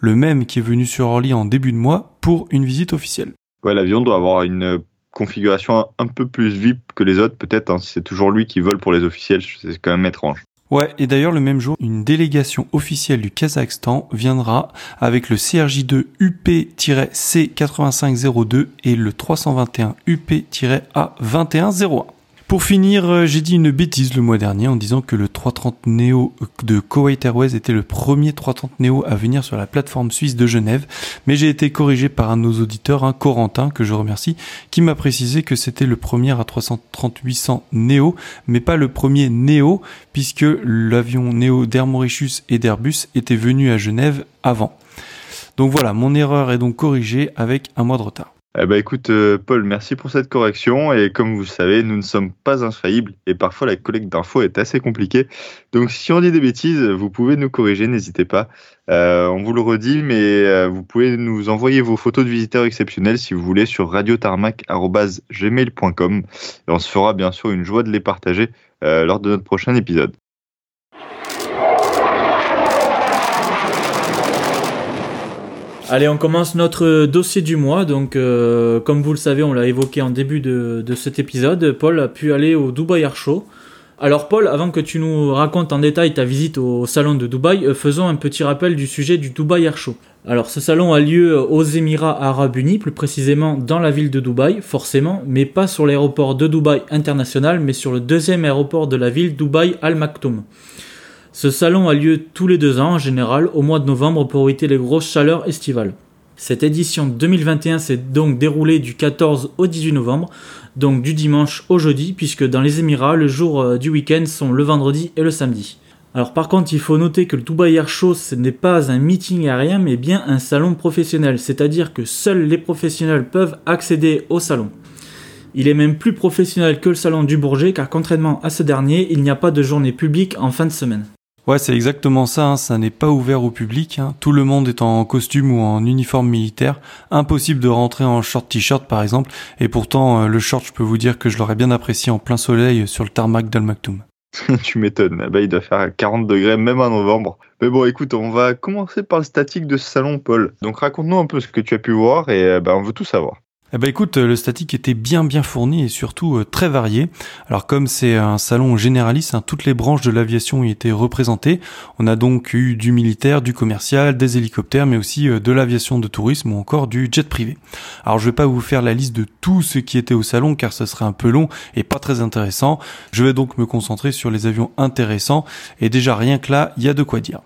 le même qui est venu sur Orly en début de mois, pour une visite officielle. Ouais, l'avion doit avoir une configuration un peu plus VIP que les autres, peut-être, hein, si c'est toujours lui qui vole pour les officiels, c'est quand même étrange. Ouais, et d'ailleurs le même jour, une délégation officielle du Kazakhstan viendra avec le CRJ2 UP-C8502 et le 321 UP-A2101. Pour finir, euh, j'ai dit une bêtise le mois dernier en disant que le 330 Neo de Kuwait Airways était le premier 330 Neo à venir sur la plateforme suisse de Genève, mais j'ai été corrigé par un de nos auditeurs, un Corentin, que je remercie, qui m'a précisé que c'était le premier à 330-800 Neo, mais pas le premier Neo, puisque l'avion Neo d'Air Mauritius et d'Airbus était venu à Genève avant. Donc voilà, mon erreur est donc corrigée avec un mois de retard. Eh ben écoute, euh, Paul, merci pour cette correction. Et comme vous le savez, nous ne sommes pas infaillibles et parfois la collecte d'infos est assez compliquée. Donc si on dit des bêtises, vous pouvez nous corriger, n'hésitez pas. Euh, on vous le redit, mais euh, vous pouvez nous envoyer vos photos de visiteurs exceptionnels si vous voulez sur radiotarmac.gmail.com et on se fera bien sûr une joie de les partager lors de notre prochain épisode. Allez, on commence notre dossier du mois. Donc, euh, comme vous le savez, on l'a évoqué en début de, cet épisode. Paul a pu aller au Dubai Air Show. Alors, Paul, avant que tu nous racontes en détail ta visite au salon de Dubaï, euh, faisons un petit rappel du sujet du Dubai Air Show. Alors, ce salon a lieu aux Émirats Arabes Unis, plus précisément dans la ville de Dubaï, forcément, mais pas sur l'aéroport de Dubaï international, mais sur le deuxième aéroport de la ville, Dubaï Al Maktoum. Ce salon a lieu tous les deux ans en général au mois de novembre pour éviter les grosses chaleurs estivales. Cette édition 2021 s'est donc déroulée du 14 au 18 novembre, donc du dimanche au jeudi, puisque dans les Émirats, le jour euh, du week-end sont le vendredi et le samedi. Alors par contre, il faut noter que le Dubai Air Show, ce n'est pas un meeting aérien, mais bien un salon professionnel, c'est-à-dire que seuls les professionnels peuvent accéder au salon. Il est même plus professionnel que le salon du Bourget, car contrairement à ce dernier, il n'y a pas de journée publique en fin de semaine. Ouais, c'est exactement ça, hein. ça n'est pas ouvert au public, hein. tout le monde est en costume ou en uniforme militaire, impossible de rentrer en short t-shirt par exemple, et pourtant euh, le short je peux vous dire que je l'aurais bien apprécié en plein soleil sur le tarmac d'Al Maktoum. tu m'étonnes, bah, il doit faire 40 degrés même en novembre. Mais bon écoute, on va commencer par le statique de ce salon Paul. Donc raconte-nous un peu ce que tu as pu voir et euh, bah, on veut tout savoir. Eh ben écoute, le statique était bien bien fourni et surtout euh, très varié. Alors comme c'est un salon généraliste, hein, toutes les branches de l'aviation y étaient représentées. On a donc eu du militaire, du commercial, des hélicoptères, mais aussi euh, de l'aviation de tourisme ou encore du jet privé. Alors je vais pas vous faire la liste de tout ce qui était au salon car ce serait un peu long et pas très intéressant. Je vais donc me concentrer sur les avions intéressants et déjà rien que là, il y a de quoi dire.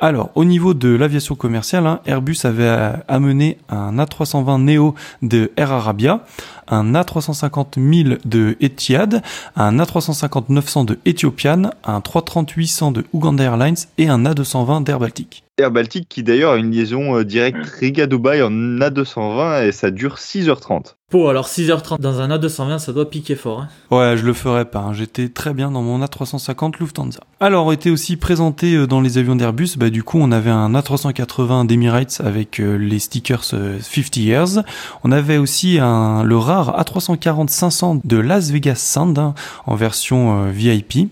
Alors, au niveau de l'aviation commerciale, hein, Airbus avait amené un A320 Neo de Air Arabia, un A350 1000 de Etihad, un A350 900 de Ethiopian, un 330 800 de Uganda Airlines et un A220 d'Air Baltic. Air Baltic qui d'ailleurs a une liaison euh, directe Riga-Dubaï en A220 et ça dure 6h30. Alors 6h30 dans un A220, ça doit piquer fort. Hein. Ouais, je le ferais pas. Hein. J'étais très bien dans mon A350 Lufthansa. Alors, était aussi présenté euh, dans les avions d'Airbus, bah du coup, on avait un A380 d'Emirates avec euh, les stickers 50 Years. On avait aussi un, le rare A340-500 de Las Vegas Sand hein, en version VIP.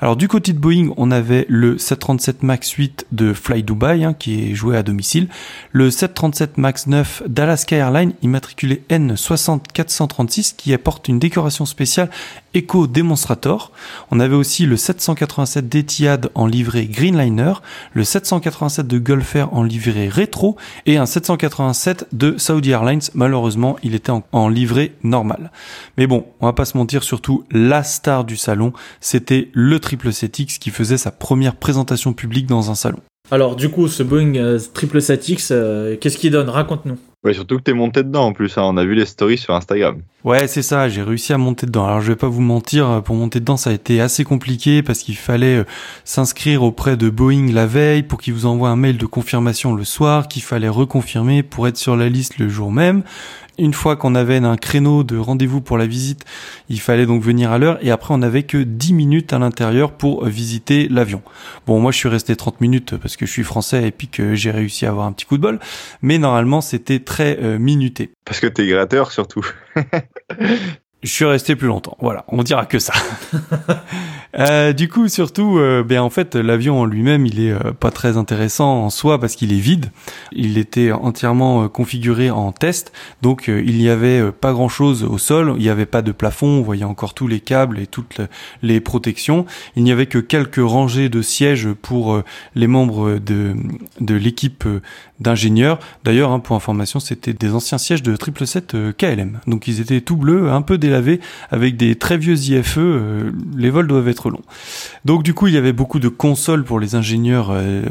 Alors du côté de Boeing, on avait le 737 MAX 8 de Fly Dubai hein, qui est joué à domicile, le 737 MAX 9 d'Alaska Airlines immatriculé N60436 qui apporte une décoration spéciale Eco Demonstrator. On avait aussi le 787 d'Etihad en livrée Greenliner, le 787 de Gulf en livrée rétro et un 787 de Saudi Airlines. Malheureusement, il était en, en livrée normale. Mais bon, on va pas se mentir, surtout la star du salon, c'était le 777X qui faisait sa première présentation publique dans un salon. Alors du coup, ce Boeing 777X, euh, euh, qu'est-ce qu'il donne? Raconte-nous. Ouais, surtout que t'es monté dedans en plus, hein. on a vu les stories sur Instagram. Ouais, c'est ça, j'ai réussi à monter dedans. Alors je vais pas vous mentir, pour monter dedans ça a été assez compliqué parce qu'il fallait euh, s'inscrire auprès de Boeing la veille pour qu'ils vous envoient un mail de confirmation le soir, qu'il fallait reconfirmer pour être sur la liste le jour même. Une fois qu'on avait un créneau de rendez-vous pour la visite, il fallait donc venir à l'heure et après on n'avait que 10 minutes à l'intérieur pour visiter l'avion. Bon, moi je suis resté 30 minutes parce que je suis français et puis que j'ai réussi à avoir un petit coup de bol, mais normalement c'était très euh, minuté. Parce que t'es gratteur surtout. Je suis resté plus longtemps. Voilà, on dira que ça. euh, du coup, surtout, euh, ben en fait, l'avion en lui-même, il est euh, pas très intéressant en soi parce qu'il est vide. Il était entièrement configuré en test, donc il n'y avait pas grand-chose au sol. Il n'y avait pas de plafond. On voyait encore tous les câbles et toutes les protections. Il n'y avait que quelques rangées de sièges pour les membres de de l'équipe d'ingénieurs. D'ailleurs, hein, pour information, c'était des anciens sièges de 777 KLM. Donc ils étaient tout bleus, un peu avec des très vieux IFE. Euh, les vols doivent être longs. Donc du coup, il y avait beaucoup de consoles pour les ingénieurs euh,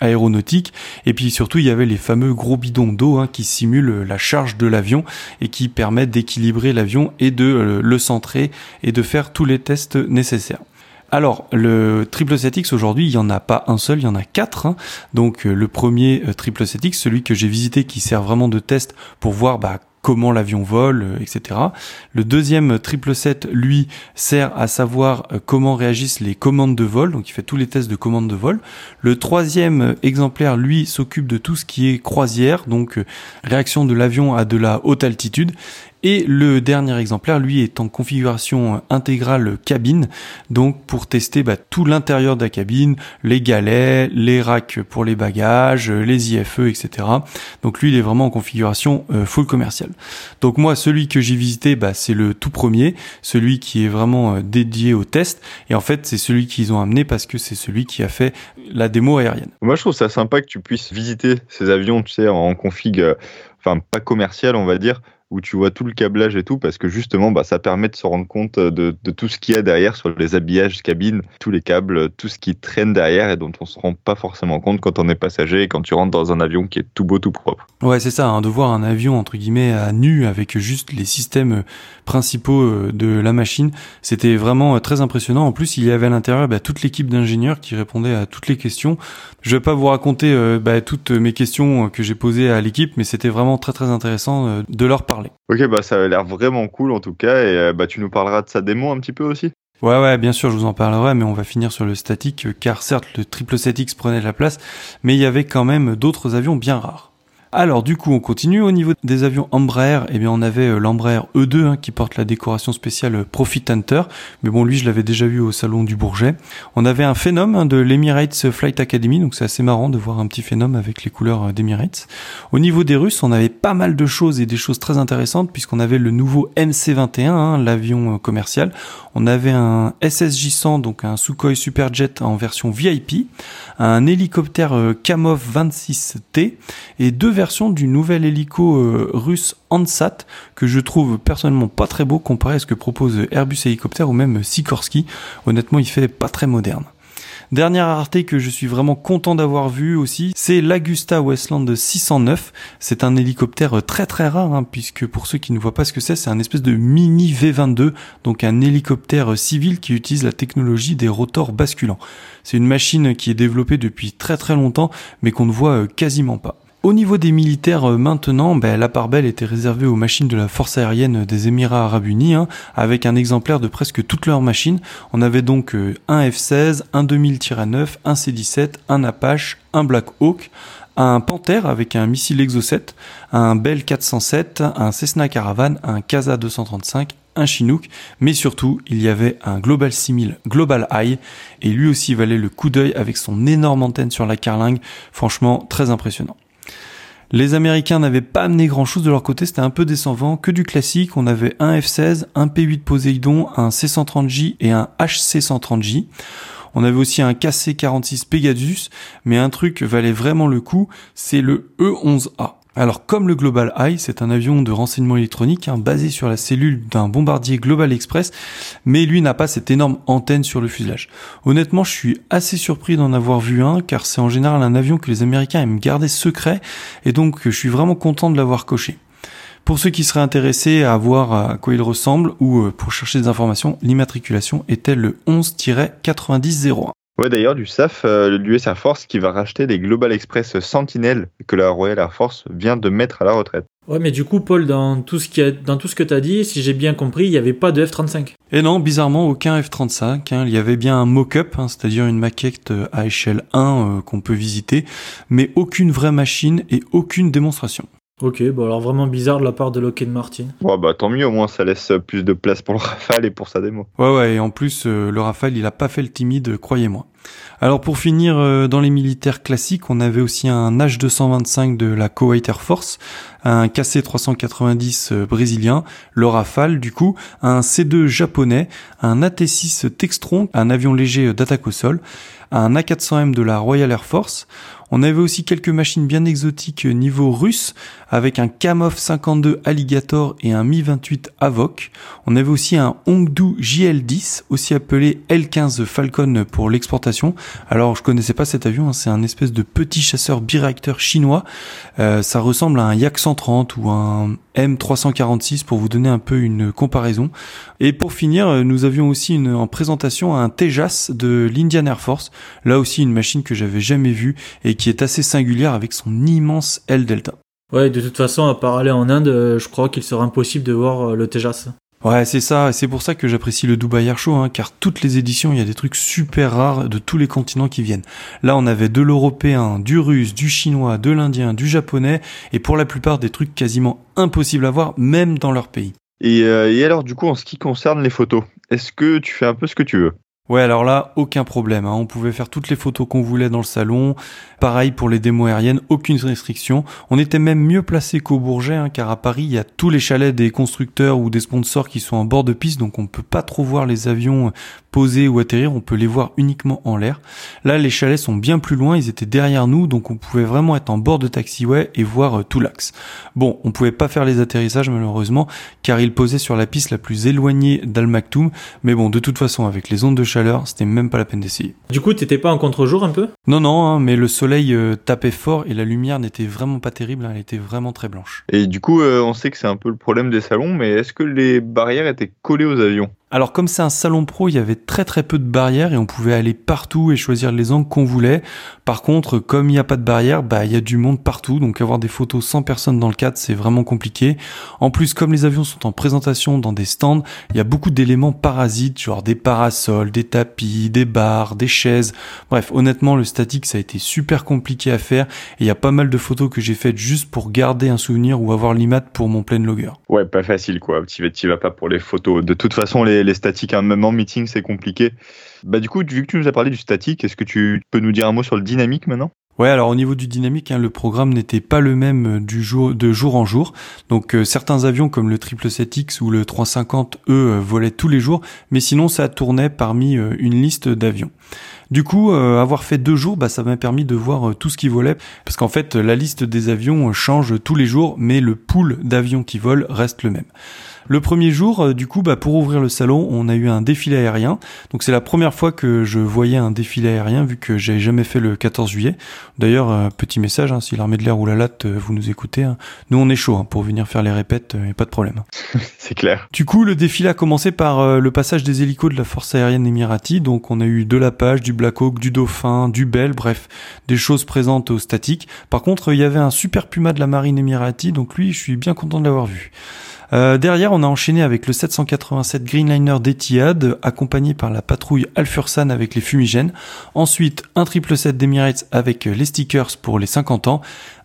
aéronautiques. Et puis surtout, il y avait les fameux gros bidons d'eau hein, qui simulent la charge de l'avion et qui permettent d'équilibrer l'avion et de euh, le centrer et de faire tous les tests nécessaires. Alors, le triple 7X aujourd'hui, il y en a pas un seul, il y en a quatre. Hein. Donc, le premier euh, triple 7X, celui que j'ai visité, qui sert vraiment de test pour voir bah, comment l'avion vole, euh, etc. Le deuxième triple 7, lui, sert à savoir comment réagissent les commandes de vol, donc il fait tous les tests de commandes de vol. Le troisième exemplaire, lui, s'occupe de tout ce qui est croisière, donc réaction de l'avion à de la haute altitude. Et le dernier exemplaire, lui, est en configuration intégrale cabine, donc pour tester bah, tout l'intérieur de la cabine, les galets, les racks pour les bagages, les IFE, etc. Donc lui, il est vraiment en configuration euh, full commerciale. Donc moi, celui que j'ai visité, bah, c'est le tout premier, celui qui est vraiment euh, dédié au test. Et en fait, c'est celui qu'ils ont amené parce que c'est celui qui a fait la démo aérienne. Moi, je trouve ça sympa que tu puisses visiter ces avions, tu sais, en config, euh, enfin pas commercial, on va dire où tu vois tout le câblage et tout, parce que justement, bah, ça permet de se rendre compte de, tout ce qu'il y a derrière sur les habillages cabine, tous les câbles, tout ce qui traîne derrière et dont on se rend pas forcément compte quand on est passager et quand tu rentres dans un avion qui est tout beau, tout propre. Ouais, c'est ça, hein, de voir un avion entre guillemets à nu avec juste les systèmes principaux euh, de la machine, c'était vraiment euh, très impressionnant. En plus, il y avait à l'intérieur bah, toute l'équipe d'ingénieurs qui répondait à toutes les questions. Je vais pas vous raconter euh, bah, toutes mes questions que j'ai posées à l'équipe, mais c'était vraiment très très intéressant de leur parler. Ok, bah ça a l'air vraiment cool en tout cas, et euh, bah tu nous parleras de sa démo un petit peu aussi? Ouais, ouais, bien sûr, je vous en parlerai, mais on va finir sur le statique, car certes, le triple 7X prenait la place, mais il y avait quand même d'autres avions bien rares. Alors du coup, on continue. Au niveau des avions Embraer, eh bien on avait euh, l'Embraer E2 hein, qui porte la décoration spéciale euh, Profit Hunter. Mais bon, lui, je l'avais déjà vu au salon du Bourget. On avait un Phenom hein, de l'Emirates Flight Academy, donc c'est assez marrant de voir un petit Phenom avec les couleurs euh, d'Emirates. Au niveau des Russes, on avait pas mal de choses et des choses très intéressantes puisqu'on avait le nouveau MC-21, hein, l'avion commercial. On avait un SSJ 100, donc un Sukhoi Superjet en version VIP, un hélicoptère Kamov 26T et deux version du nouvel hélico euh, russe Ansat que je trouve personnellement pas très beau comparé à ce que propose Airbus Hélicoptère ou même Sikorsky. Honnêtement, il fait pas très moderne. Dernière rareté que je suis vraiment content d'avoir vu aussi, c'est l'Agusta Westland 609. C'est un hélicoptère très très rare, hein, puisque pour ceux qui ne voient pas ce que c'est, c'est un espèce de mini V22, donc un hélicoptère civil qui utilise la technologie des rotors basculants. C'est une machine qui est développée depuis très très longtemps, mais qu'on ne voit euh, quasiment pas. Au niveau des militaires euh, maintenant, ben, la part belle était réservée aux machines de la force aérienne des Émirats arabes unis, hein, avec un exemplaire de presque toutes leurs machines. On avait donc euh, un F-16, un 2000-9, un C-17, un Apache, un Black Hawk, un Panther avec un missile Exocet, un Bell 407, un Cessna Caravan, un Casa 235, un Chinook, mais surtout il y avait un Global 6000 Global Eye et lui aussi valait le coup d'œil avec son énorme antenne sur la carlingue, franchement très impressionnant. Les Américains n'avaient pas amené grand chose de leur côté, c'était un peu décevant, que du classique. On avait un F-16, un P-8 Poseidon, un C-130J et un HC-130J. On avait aussi un KC-46 Pegasus, mais un truc valait vraiment le coup, c'est le E-11A. Alors comme le Global Eye, c'est un avion de renseignement électronique hein, basé sur la cellule d'un bombardier Global Express, mais lui n'a pas cette énorme antenne sur le fuselage. Honnêtement, je suis assez surpris d'en avoir vu un, car c'est en général un avion que les Américains aiment garder secret, et donc je suis vraiment content de l'avoir coché. Pour ceux qui seraient intéressés à voir à quoi il ressemble ou euh, pour chercher des informations, l'immatriculation était le 11-9001. Ouais, d'ailleurs, du SAF, euh, l'US Air Force qui va racheter les Global Express Sentinel que la Royal Air Force vient de mettre à la retraite. Ouais, mais du coup, Paul, dans tout ce, qui a, dans tout ce que tu as dit, si j'ai bien compris, il n'y avait pas de F-35. Et non, bizarrement, aucun F-35. Hein. Il y avait bien un mock-up, hein, c'est-à-dire une maquette euh, à échelle 1 euh, qu'on peut visiter, mais aucune vraie machine et aucune démonstration. Ok, bon alors vraiment bizarre de la part de Lockheed Martin. Ouais, bah tant mieux, au moins ça laisse plus de place pour le Rafale et pour sa démo. Ouais, ouais, et en plus, euh, le Rafale, il a pas fait le timide, croyez-moi. Alors pour finir, euh, dans les militaires classiques, on avait aussi un H225 de la Kuwait Air Force, un KC-390 euh, brésilien, le Rafale du coup, un C2 japonais, un AT-6 Textron, un avion léger d'attaque au sol, un A400M de la Royal Air Force. On avait aussi quelques machines bien exotiques niveau russe, avec un Kamov 52 Alligator et un Mi-28 Avoc. On avait aussi un Hongdu JL10, aussi appelé L15 Falcon pour l'exportation. Alors je connaissais pas cet avion, hein, c'est un espèce de petit chasseur biréacteur chinois. Euh, ça ressemble à un Yak 130 ou un M346 pour vous donner un peu une comparaison. Et pour finir, euh, nous avions aussi une, en présentation un Tejas de l'Indian Air Force. Là aussi une machine que j'avais jamais vue et qui est assez singulière avec son immense L Delta. Ouais, de toute façon, à part aller en Inde, euh, je crois qu'il sera impossible de voir euh, le Tejas. Ouais, c'est ça, et c'est pour ça que j'apprécie le Dubai Air Show, hein, car toutes les éditions, il y a des trucs super rares de tous les continents qui viennent. Là, on avait de l'européen, du russe, du chinois, de l'indien, du japonais, et pour la plupart des trucs quasiment impossibles à voir, même dans leur pays. Et, euh, et alors, du coup, en ce qui concerne les photos, est-ce que tu fais un peu ce que tu veux? Ouais, alors là, aucun problème. Hein. On pouvait faire toutes les photos qu'on voulait dans le salon. Pareil pour les démos aériennes, aucune restriction. On était même mieux placé qu'au Bourget, hein, car à Paris, il y a tous les chalets des constructeurs ou des sponsors qui sont en bord de piste, donc on peut pas trop voir les avions poser ou atterrir, on peut les voir uniquement en l'air. Là, les chalets sont bien plus loin, ils étaient derrière nous, donc on pouvait vraiment être en bord de taxiway et voir euh, tout l'axe. Bon, on pouvait pas faire les atterrissages malheureusement, car ils posaient sur la piste la plus éloignée d'Al Maktoum, mais bon, de toute façon, avec les ondes de chaleur, c'était même pas la peine d'essayer. Du coup, t'étais pas en contre-jour un peu? Non, non, hein, mais le soleil euh, tapait fort et la lumière n'était vraiment pas terrible, hein, elle était vraiment très blanche. Et du coup, euh, on sait que c'est un peu le problème des salons, mais est-ce que les barrières étaient collées aux avions? Alors comme c'est un salon pro, il y avait très très peu de barrières et on pouvait aller partout et choisir les angles qu'on voulait. Par contre, comme il n'y a pas de barrières, bah il y a du monde partout, donc avoir des photos sans personne dans le cadre, c'est vraiment compliqué. En plus, comme les avions sont en présentation dans des stands, il y a beaucoup d'éléments parasites, genre des parasols, des tapis, des barres, des chaises. Bref, honnêtement, le statique ça a été super compliqué à faire et il y a pas mal de photos que j'ai faites juste pour garder un souvenir ou avoir l'image pour mon plein logger. Ouais, pas facile quoi. Tu vas, vas pas pour les photos. De toute façon, les les, statiques, hein. même en meeting, c'est compliqué. Bah, du coup, vu que tu nous as parlé du statique, est-ce que tu peux nous dire un mot sur le dynamique maintenant? Ouais, alors au niveau du dynamique, hein, le programme n'était pas le même euh, du jour de jour en jour. Donc euh, certains avions comme le 777X ou le 350, eux, euh, volaient tous les jours, mais sinon ça tournait parmi une liste d'avions. Du coup, avoir fait deux jours, bah, ça m'a permis de voir tout ce qui volait, parce qu'en fait, la liste des avions change tous les jours, mais le pool d'avions qui volent reste le même. Le premier jour, euh, du coup, bah, pour ouvrir le salon, on a eu un défilé aérien. Donc c'est la première fois que je voyais un défilé aérien vu que j'avais jamais fait le 14 juillet. D'ailleurs, euh, petit message, hein, si l'armée de l'air ou la latte, euh, vous nous écoutez, hein. nous on est chaud hein, pour venir faire les répètes, a pas de problème. c'est clair. Du coup, le défilé a commencé par le passage des hélicos de la force aérienne émirati. Donc on a eu de la page, du Black Hawk, du Dauphin, du Bell, bref, des choses présentes au statique. Par contre, il y avait un super Puma de la marine émirati, donc lui, je suis bien content de l'avoir vu. Euh, derrière, on a enchaîné avec le 787 Greenliner d'Etihad, accompagné par la patrouille Alfursan avec les fumigènes. Ensuite, un 777 d'Emirates avec les stickers pour les 50 ans.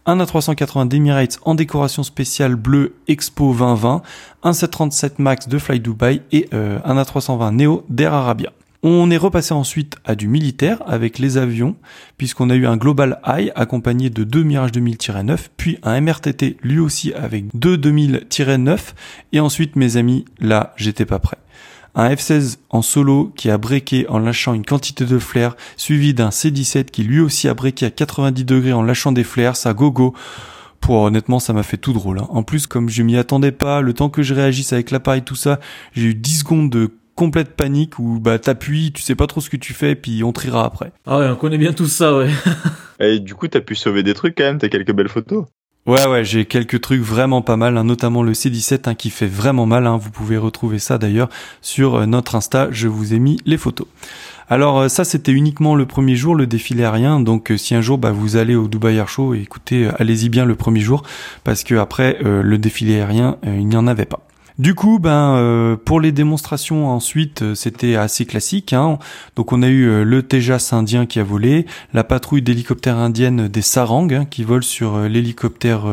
Un A380 d'Emirates en décoration spéciale bleue Expo 2020, un 737 Max de Fly Dubai et euh, un A320 Neo d'Air Arabia. On est repassé ensuite à du militaire avec les avions, puisqu'on a eu un Global High accompagné de deux Mirage 2000-9, puis un MRTT lui aussi avec deux 2000-9, et ensuite mes amis, là j'étais pas prêt. Un F-16 en solo qui a breaké en lâchant une quantité de flares, suivi d'un C-17 qui lui aussi a breaké à 90 degrés en lâchant des flares, ça go-go. Pour honnêtement, ça m'a fait tout drôle. Hein. En plus, comme je m'y attendais pas, le temps que je réagisse avec l'appareil, tout ça, j'ai eu 10 secondes de complète panique où bah t'appuies, tu sais pas trop ce que tu fais, puis on triera après. Ah ouais, on connaît bien tout ça, ouais. Et du coup, t'as pu sauver des trucs quand même, t'as quelques belles photos. Ouais, ouais, j'ai quelques trucs vraiment pas mal, hein, notamment le C17 hein, qui fait vraiment mal. Hein. vous pouvez retrouver ça d'ailleurs sur euh, notre Insta. Je vous ai mis les photos. Alors euh, ça, c'était uniquement le premier jour, le défilé aérien. Donc euh, si un jour bah, vous allez au Dubai Air Show, écoutez, allez-y bien le premier jour, parce que après le défilé aérien, il n'y en avait pas. Du coup, ben euh, pour les démonstrations ensuite, euh, c'était assez classique. Hein. Donc on a eu euh, le Tejas indien qui a volé, la patrouille d'hélicoptères indienne des Sarang hein, qui vole sur l'hélicoptère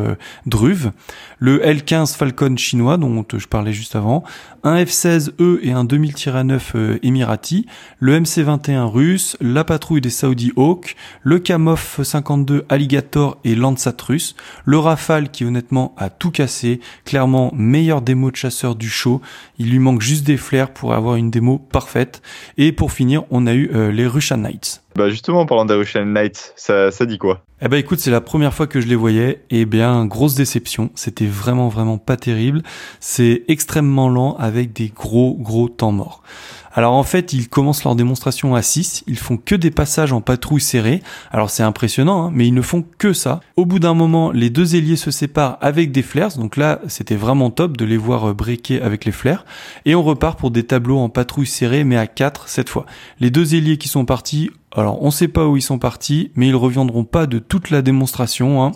Druve, le L-15 Falcon chinois dont je parlais juste avant, un F-16E et un 2000-9 émirati, le MC-21 russe, la patrouille des Saudi Hawk, le Kamov 52 Alligator et Landsat russe, le Rafale qui honnêtement a tout cassé, clairement meilleur démo de chasse du show. Il lui manque juste des flares pour avoir une démo parfaite. Et pour finir, on a eu euh, les Russian Knights. Bah justement, en parlant des Russian Knights, ça, ça dit quoi? Eh bah écoute, c'est la première fois que je les voyais, et bien grosse déception. C'était vraiment vraiment pas terrible. C'est extrêmement lent avec des gros gros temps morts. Alors en fait, ils commencent leur démonstration à 6, ils font que des passages en patrouille serrée. Alors c'est impressionnant, hein, mais ils ne font que ça. Au bout d'un moment, les deux ailiers se séparent avec des flares, donc là c'était vraiment top de les voir euh, breaker avec les flares. Et on repart pour des tableaux en patrouille serrée, mais à 4 cette fois. Les deux ailiers qui sont partis alors, on sait pas où ils sont partis, mais ils reviendront pas de toute la démonstration. Hein.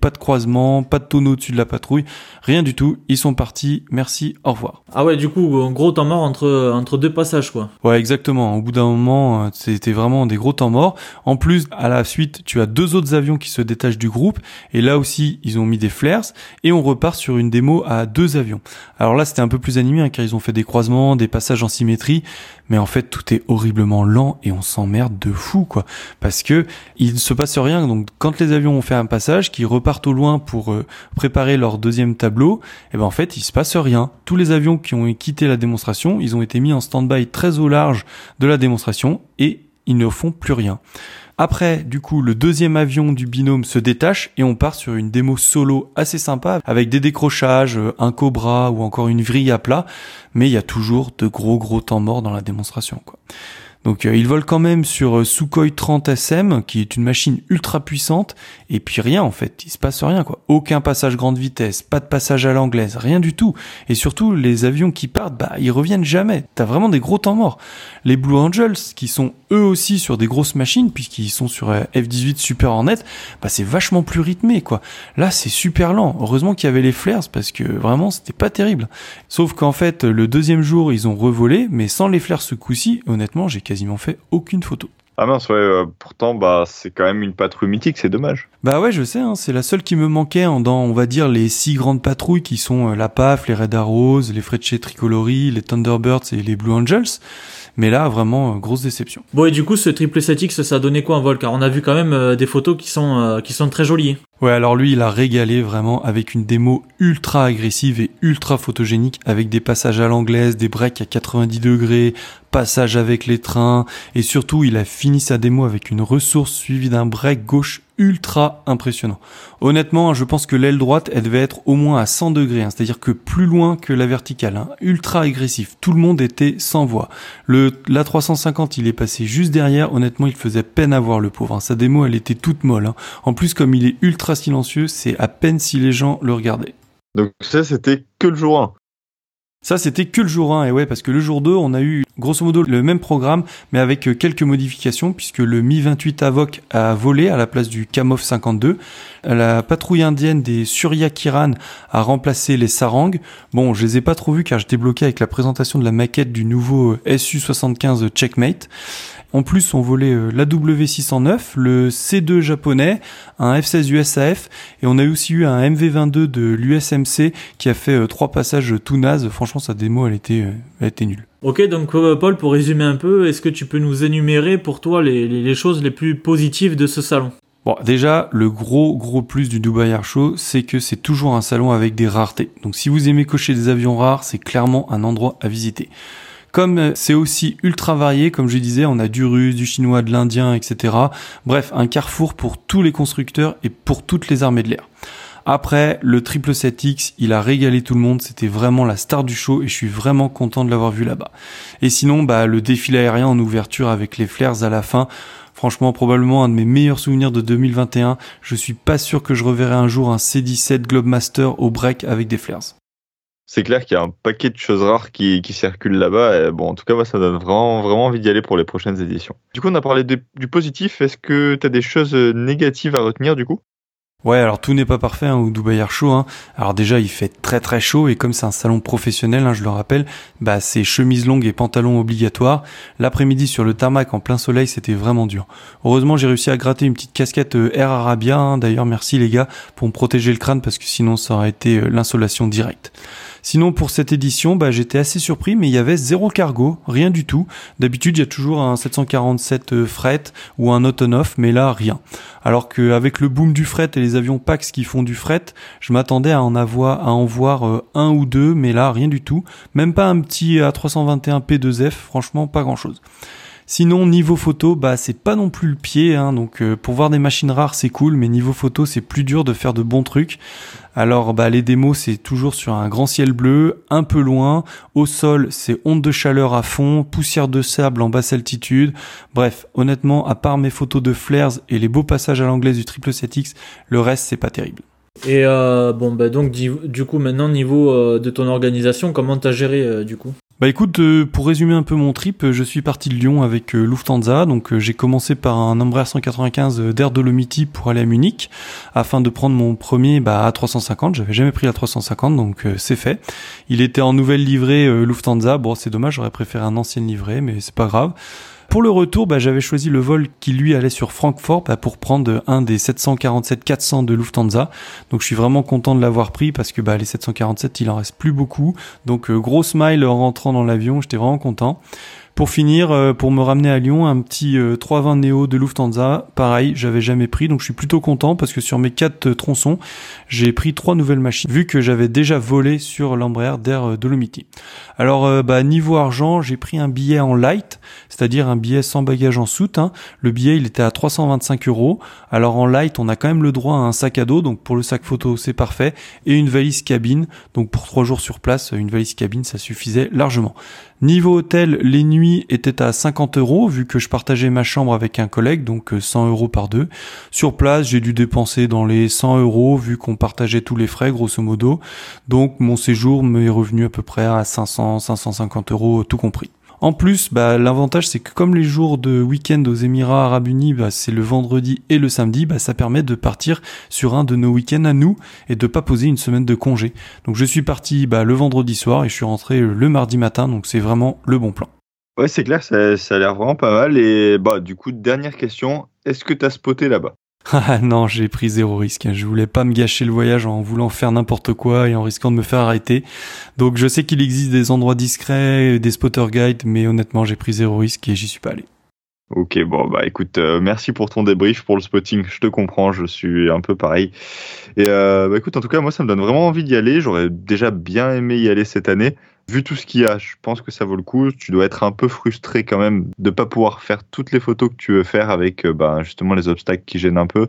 pas de croisement, pas de tonneau au-dessus de la patrouille, rien du tout. Ils sont partis. Merci, au revoir. Ah ouais, du coup, un gros temps mort entre entre deux passages, quoi. Ouais, exactement. Au bout d'un moment, euh, c'était vraiment des gros temps morts. En plus, à la suite, tu as deux autres avions qui se détachent du groupe, et là aussi, ils ont mis des flares, et on repart sur une démo à deux avions. Alors là, c'était un peu plus animé, hein, car ils ont fait des croisements, des passages en symétrie, mais en fait, tout est horriblement lent et on s'emmerde de fou quoi. Parce que il ne se passe rien. Donc quand les avions ont fait un passage qui repartent au loin pour euh, préparer leur deuxième tableau et eh ben en fait il se passe rien. Tous les avions qui ont quitté la démonstration ils ont été mis en stand-by très au large de la démonstration et ils ne font plus rien après, du coup, le deuxième avion du binôme se détache et on part sur une démo solo assez sympa avec des décrochages, euh, un cobra ou encore une vrille à plat, mais il y a toujours de gros gros temps morts dans la démonstration. Donc euh, ils volent quand même sur euh, Sukhoi 30 SM, qui est une machine ultra puissante, et puis rien en fait, il se passe rien quoi. Aucun passage grande vitesse, pas de passage à l'anglaise, rien du tout. Et surtout, les avions qui partent, bah ils reviennent jamais. T'as vraiment des gros temps morts. Les Blue Angels, qui sont eux aussi sur des grosses machines, puisqu'ils sont sur euh, F-18 Super Hornet, bah c'est vachement plus rythmé quoi. Là c'est super lent. Heureusement qu'il y avait les flares, parce que vraiment c'était pas terrible. Sauf qu'en fait, le deuxième jour, ils ont revolé, mais sans les flares ce coup-ci, honnêtement, j'ai quasiment fait aucune photo. Ah mince, ouais, euh, pourtant, bah, c'est quand même une patrouille mythique, c'est dommage. Bah ouais, je sais, hein, c'est la seule qui me manquait hein, dans, on va dire, les six grandes patrouilles qui sont euh, la PAF, les Red Arrows, les Frecce Tricolori, les Thunderbirds et les Blue Angels. Mais là, vraiment, euh, grosse déception. Bon, et du coup, ce triple 7X, ça a donné quoi en vol Car on a vu quand même euh, des photos qui sont, euh, qui sont très jolies. Ouais, alors lui, il a régalé vraiment avec une démo ultra agressive et ultra photogénique, avec des passages à l'anglaise, des breaks à 90 degrés, passage avec les trains, et surtout, il a fini sa démo avec une ressource suivie d'un break gauche ultra impressionnant. Honnêtement, hein, je pense que l'aile droite, elle devait être au moins à 100 degrés, hein, c'est-à-dire que plus loin que la verticale, hein, ultra agressif. Tout le monde était sans voix. Le l'A350, il est passé juste derrière. Honnêtement, il faisait peine à voir le pauvre. Sa démo, elle était toute molle. En plus, comme il est ultra silencieux, c'est à peine si les gens le regardaient. Donc ça, c'était que le jour 1. Ça, c'était que le jour 1, et ouais, parce que le jour 2, on a eu grosso modo le même programme, mais avec euh, quelques modifications, puisque le Mi-28 Avoc a volé à la place du Kamov 52. La patrouille indienne des Surya Kiran a remplacé les Sarang. Bon, je les ai pas trop vus car j'étais bloqué avec la présentation de la maquette du nouveau euh, Su-75 Checkmate. En plus, on volait euh, l'AW609, le C2 japonais, un F16 USAF, et on a aussi eu un MV22 de l'USMC qui a fait euh, trois passages tout naze. Franchement, sa démo, elle était, euh, elle était nulle. Ok, donc Paul, pour résumer un peu, est-ce que tu peux nous énumérer pour toi les, les, les choses les plus positives de ce salon? Bon, déjà, le gros gros plus du Dubai Air Show, c'est que c'est toujours un salon avec des raretés. Donc si vous aimez cocher des avions rares, c'est clairement un endroit à visiter. Comme c'est aussi ultra varié, comme je disais, on a du russe, du chinois, de l'indien, etc. Bref, un carrefour pour tous les constructeurs et pour toutes les armées de l'air. Après, le triple 7X, il a régalé tout le monde. C'était vraiment la star du show et je suis vraiment content de l'avoir vu là-bas. Et sinon, bah, le défilé aérien en ouverture avec les flares à la fin. Franchement, probablement un de mes meilleurs souvenirs de 2021. Je suis pas sûr que je reverrai un jour un C17 Globemaster au break avec des flares c'est clair qu'il y a un paquet de choses rares qui, circulent là-bas. Et bon, en tout cas, moi, ça donne vraiment, vraiment envie d'y aller pour les prochaines éditions. Du coup, on a parlé du positif. Est-ce que tu as des choses négatives à retenir du coup? Ouais, alors tout n'est pas parfait hein, au Dubai Air Show. Hein. Alors déjà, il fait très très chaud et comme c'est un salon professionnel, hein, je le rappelle, bah c'est chemise longue et pantalon obligatoire. L'après-midi sur le tarmac en plein soleil, c'était vraiment dur. Heureusement, j'ai réussi à gratter une petite casquette euh, Air Arabia. Hein. D'ailleurs, merci les gars pour me protéger le crâne parce que sinon ça aurait été euh, l'insolation directe. Sinon, pour cette édition, bah, j'étais assez surpris, mais il y avait zéro cargo, rien du tout. D'habitude, il y a toujours un 747 euh, fret ou un Off, mais là, rien. Alors qu'avec le boom du fret et les avions Pax qui font du fret, je m'attendais à en avoir, à en voir euh, un ou deux, mais là, rien du tout. Même pas un petit A321 P2F, franchement, pas grand chose. Sinon niveau photo, bah c'est pas non plus le pied, hein, donc euh, pour voir des machines rares c'est cool, mais niveau photo c'est plus dur de faire de bons trucs. Alors bah les démos c'est toujours sur un grand ciel bleu, un peu loin, au sol c'est onde de chaleur à fond, poussière de sable en basse altitude. Bref, honnêtement, à part mes photos de flares et les beaux passages à l'anglaise du triple 7X, le reste c'est pas terrible. Et euh, bon bah donc du coup maintenant niveau euh, de ton organisation, comment t'as géré euh, du coup? Bah écoute, euh, pour résumer un peu mon trip, je suis parti de Lyon avec euh, Lufthansa. Donc euh, j'ai commencé par un Embraer 195 d'Air Dolomiti pour aller à Munich, afin de prendre mon premier bah, A350. J'avais jamais pris la 350, donc c'est fait. Il était en nouvelle livrée Lufthansa. Bon, c'est dommage, j'aurais préféré un ancien livrée, mais c'est pas grave. Pour le retour, bah, j'avais choisi le vol qui lui allait sur Francfort bah, pour prendre un des 747-400 de Lufthansa. Donc je suis vraiment content de l'avoir pris parce que bah, les 747, il en reste plus beaucoup. Donc euh, gros smile en rentrant dans l'avion, j'étais vraiment content. Pour finir, euh, pour me ramener à Lyon, un petit 320 euh, Neo de Lufthansa, pareil, j'avais jamais pris, donc je suis plutôt content parce que sur mes quatre euh, tronçons, j'ai pris trois nouvelles machines, vu que j'avais déjà volé sur l'Embraer d'Air Dolomiti. Alors, bah, niveau argent, j'ai pris un billet en light, c'est-à-dire un billet sans bagage en soute. Hein. Le billet, il était à 325 euros. Alors en light, on a quand même le droit à un sac à dos, donc pour le sac photo, c'est parfait, et une valise cabine. Donc pour trois jours sur place, une valise cabine, ça suffisait largement. Niveau hôtel, les nuits étaient à 50 euros vu que je partageais ma chambre avec un collègue, donc 100 euros par deux. Sur place, j'ai dû dépenser dans les 100 euros vu qu'on partageait tous les frais grosso modo. Donc mon séjour m'est revenu à peu près à 500, 550 euros tout compris. En plus, bah, l'avantage c'est que comme les jours de week-end aux Émirats Arabes Unis, bah, c'est le vendredi et le samedi, bah, ça permet de partir sur un de nos week-ends à nous et de pas poser une semaine de congé. Donc je suis parti le vendredi soir et je suis rentré le mardi matin, donc c'est vraiment le bon plan. Ouais, c'est clair, ça, ça a l'air vraiment pas mal. Et bah, du coup, dernière question, est-ce que tu as spoté là-bas? ah non, j'ai pris zéro risque. Je voulais pas me gâcher le voyage en voulant faire n'importe quoi et en risquant de me faire arrêter. Donc je sais qu'il existe des endroits discrets, des spotter guides, mais honnêtement j'ai pris zéro risque et j'y suis pas allé. Ok, bon bah écoute, euh, merci pour ton débrief, pour le spotting. Je te comprends, je suis un peu pareil. Et euh, bah écoute, en tout cas moi ça me donne vraiment envie d'y aller. J'aurais déjà bien aimé y aller cette année vu tout ce qu'il y a, je pense que ça vaut le coup. Tu dois être un peu frustré quand même de pas pouvoir faire toutes les photos que tu veux faire avec euh, bah, justement les obstacles qui gênent un peu.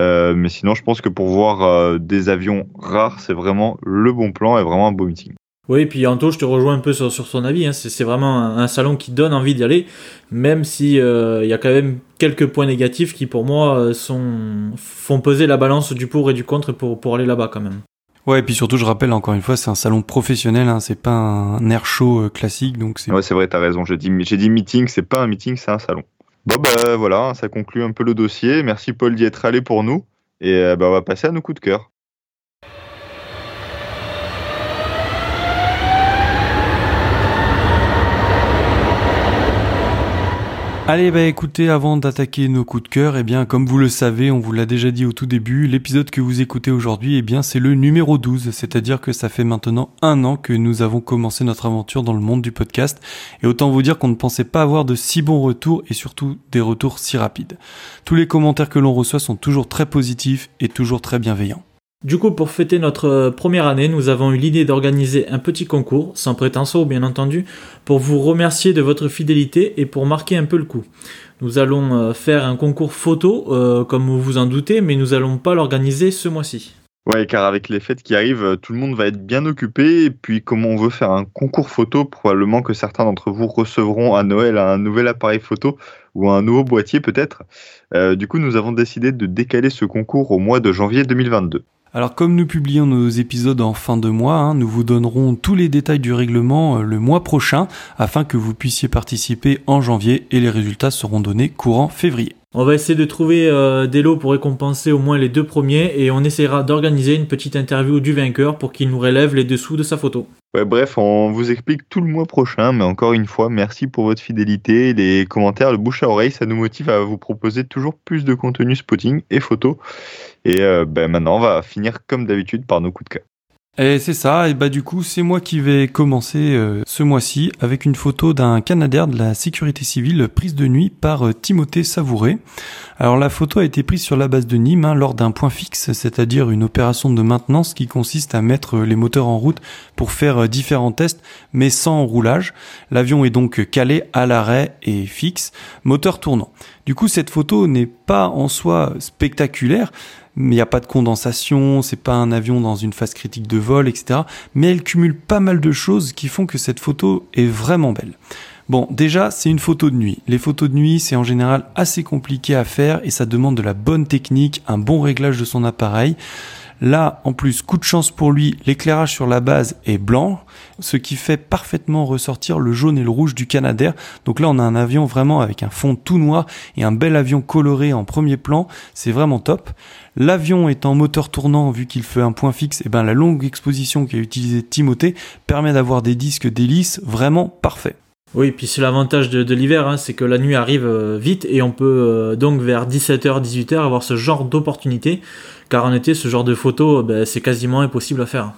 Euh, mais sinon, je pense que pour voir euh, des avions rares, c'est vraiment le bon plan et vraiment un beau meeting. Oui, puis Anto, je te rejoins un peu sur, sur son avis. Hein. C'est vraiment un, salon qui donne envie d'y aller, même si il y a quand même quelques points négatifs qui, pour moi, font peser la balance du pour et du contre pour aller là-bas quand même. Ouais, et puis surtout, je rappelle encore une fois, c'est un salon professionnel, hein, c'est pas un air show euh, classique, donc c'est. Ouais, c'est vrai, t'as raison. J'ai dit, j'ai dit meeting, c'est pas un meeting, c'est un salon. Bon bah voilà, ça conclut un peu le dossier. Merci Paul d'y être allé pour nous, et euh, bah on va passer à nos coups de cœur. Allez, bah écoutez, avant d'attaquer nos coups de cœur, eh bien, comme vous le savez, on vous l'a déjà dit au tout début, l'épisode que vous écoutez aujourd'hui, eh bien, c'est le numéro 12, c'est-à-dire que ça fait maintenant un an que nous avons commencé notre aventure dans le monde du podcast, et autant vous dire qu'on ne pensait pas avoir de si bons retours, et surtout des retours si rapides. Tous les commentaires que l'on reçoit sont toujours très positifs et toujours très bienveillants. Du coup, pour fêter notre euh, première année, nous avons eu l'idée d'organiser un petit concours, sans prétention bien entendu, pour vous remercier de votre fidélité et pour marquer un peu le coup. Nous allons euh, faire un concours photo, euh, comme vous vous en doutez, mais nous allons pas l'organiser ce mois-ci. Ouais, car avec les fêtes qui arrivent, tout le monde va être bien occupé. Et puis, comme on veut faire un concours photo, probablement que certains d'entre vous recevront à Noël un nouvel appareil photo ou un nouveau boîtier peut-être. du coup, nous avons décidé de décaler ce concours au mois de janvier 2022. Alors comme nous publions nos épisodes en fin de mois, hein, nous vous donnerons tous les détails du règlement euh, le mois prochain afin que vous puissiez participer en janvier et les résultats seront donnés courant février. On va essayer de trouver euh, des lots pour récompenser au moins les deux premiers et on essaiera d'organiser une petite interview du vainqueur pour qu'il nous relève les dessous de sa photo. Ouais, bref, on vous explique tout le mois prochain, mais encore une fois, merci pour votre fidélité. Les commentaires, le bouche à oreille, ça nous motive à vous proposer toujours plus de contenu spotting et photos. Et euh, ben maintenant, on va finir comme d'habitude par nos coups de cœur. Et c'est ça, et bah du coup c'est moi qui vais commencer euh, ce mois-ci avec une photo d'un Canadair de la sécurité civile prise de nuit par euh, Timothée Savouré. Alors la photo a été prise sur la base de Nîmes hein, lors d'un point fixe, c'est-à-dire une opération de maintenance qui consiste à mettre les moteurs en route pour faire différents tests mais sans roulage. L'avion est donc calé à l'arrêt et fixe, moteur tournant. Du coup cette photo n'est pas en soi spectaculaire, mais il n'y a pas de condensation, c'est pas un avion dans une phase critique de vol, etc. Mais elle cumule pas mal de choses qui font que cette photo est vraiment belle. Bon, déjà, c'est une photo de nuit. Les photos de nuit, c'est en général assez compliqué à faire et ça demande de la bonne technique, un bon réglage de son appareil. Là, en plus, coup de chance pour lui, l'éclairage sur la base est blanc, ce qui fait parfaitement ressortir le jaune et le rouge du Canadair. Donc là, on a un avion vraiment avec un fond tout noir et un bel avion coloré en premier plan. C'est vraiment top. L'avion étant moteur tournant, vu qu'il fait un point fixe, et eh ben la longue exposition qu'a utilisé Timothée permet d'avoir des disques d'hélice vraiment parfaits. Oui, puis c'est l'avantage de, l'hiver, hein, c'est que la nuit arrive euh, vite et on peut euh, donc vers 17h, 18h avoir ce genre d'opportunité, car en été, ce genre de photos, ben, c'est quasiment impossible à faire.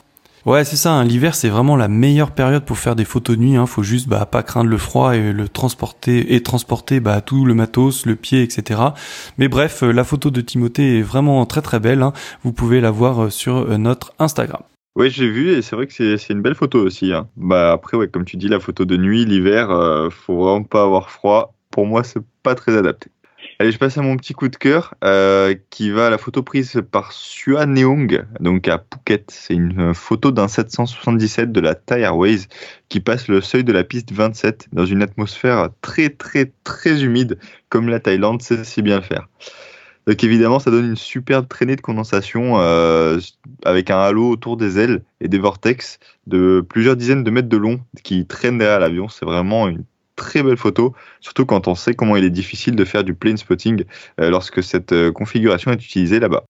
Ouais, c'est ça. Hein. L'hiver, c'est vraiment la meilleure période pour faire des photos de nuit. Hein. Faut juste bah, pas craindre le froid et le transporter et transporter bah, tout le matos, le pied, etc. Mais bref, euh, la photo de Timothée est vraiment très très belle. Vous pouvez la voir sur notre Instagram. Oui, j'ai vu et c'est vrai que c'est une belle photo aussi. Hein. Bah après, ouais, comme tu dis, la photo de nuit, l'hiver, euh, faut vraiment pas avoir froid. Pour moi, c'est pas très adapté. Allez, je passe à mon petit coup de cœur euh, qui va à la photo prise par Sua Neung, donc à Phuket. C'est une photo d'un 777 de la Thai Airways qui passe le seuil de la piste 27 dans une atmosphère très très très humide comme la Thaïlande sait si bien faire. Donc évidemment, ça donne une superbe traînée de condensation euh, avec un halo autour des ailes et des vortex de plusieurs dizaines de mètres de long qui traînent derrière l'avion. C'est vraiment une très belle photo, surtout quand on sait comment il est difficile de faire du plane spotting euh, lorsque cette euh, configuration est utilisée là-bas.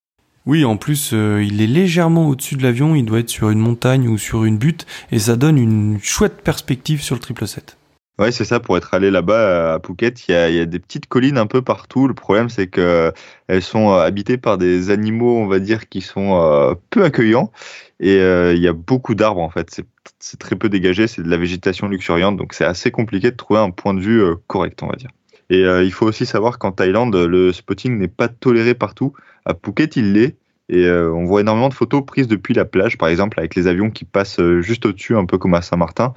Oui, en plus, euh, il est légèrement au-dessus de l'avion, il doit être sur une montagne ou sur une butte, et ça donne une chouette perspective sur le triple 7. Ouais, c'est ça. Pour être allé là-bas à Phuket, il y, a, des petites collines un peu partout. Le problème, c'est que elles sont habitées par des animaux, on va dire, qui sont peu accueillants. Et il y a beaucoup d'arbres en fait. C'est très peu dégagé, c'est de la végétation luxuriante, donc c'est assez compliqué de trouver un point de vue euh, correct, on va dire. Et euh, il faut aussi savoir qu'en Thaïlande, le spotting n'est pas toléré partout. À Phuket, il l'est. Et euh, on voit énormément de photos prises depuis la plage, par exemple, avec les avions qui passent juste au-dessus, un peu comme à Saint-Martin.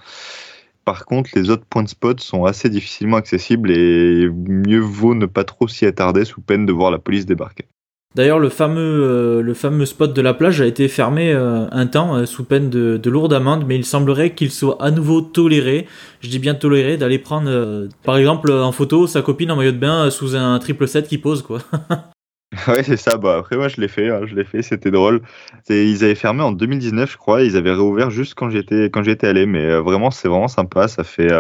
Par contre, les autres points de spot sont assez difficilement accessibles et mieux vaut ne pas trop s'y attarder sous peine de voir la police débarquer. D'ailleurs, le fameux, euh, spot de la plage a été fermé euh, un temps euh, sous peine de, de lourde amende, mais il semblerait qu'il soit à nouveau toléré, je dis bien toléré, d'aller prendre, par exemple, en photo sa copine en maillot de bain sous un triple set qui pose, quoi. ouais, c'est ça. Bah, après, moi, je l'ai fait, hein, je l'ai fait, c'était drôle. Ils avaient fermé en 2019, je crois, ils avaient réouvert juste quand j'étais, quand j'étais allé, mais vraiment, c'est vraiment sympa. Ça fait,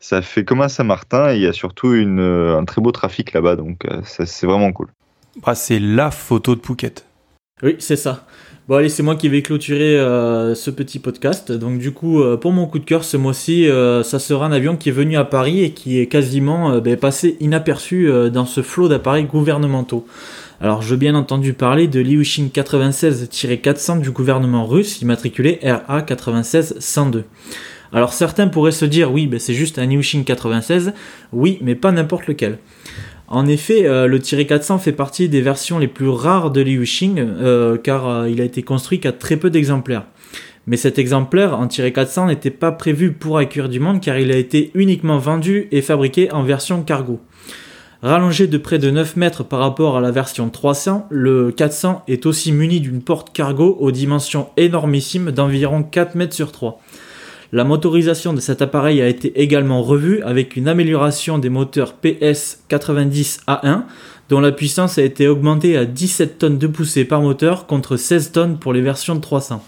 ça fait comme à Saint-Martin et il y a surtout une, un très beau trafic là-bas, donc c'est vraiment cool. Bah, c'est la photo de Phuket. Oui, c'est ça. Bon allez, c'est moi qui vais clôturer euh, ce petit podcast. Donc du coup, euh, pour mon coup de cœur ce mois-ci, euh, ça sera un avion qui est venu à Paris et qui est quasiment ben, passé inaperçu dans ce flot d'appareils gouvernementaux. Alors je bien entendu parler de l'Ilyushin 96-400 du gouvernement russe, immatriculé RA 96-102. Alors certains pourraient se dire oui, ben, c'est juste un Ilyushin 96, oui, mais pas n'importe lequel. En effet, euh, le Tiré 400 fait partie des versions les plus rares de Liu euh, car euh, il a été construit qu'à très peu d'exemplaires. Mais cet exemplaire en Tiré 400 n'était pas prévu pour accueillir du monde car il a été uniquement vendu et fabriqué en version cargo. Rallongé de près de 9 mètres par rapport à la version 300, le 400 est aussi muni d'une porte cargo aux dimensions énormissimes d'environ 4 mètres sur 3. La motorisation de cet appareil a été également revue avec une amélioration des moteurs PS90A1 dont la puissance a été augmentée à 17 tonnes de poussée par moteur contre 16 tonnes pour les versions de 300.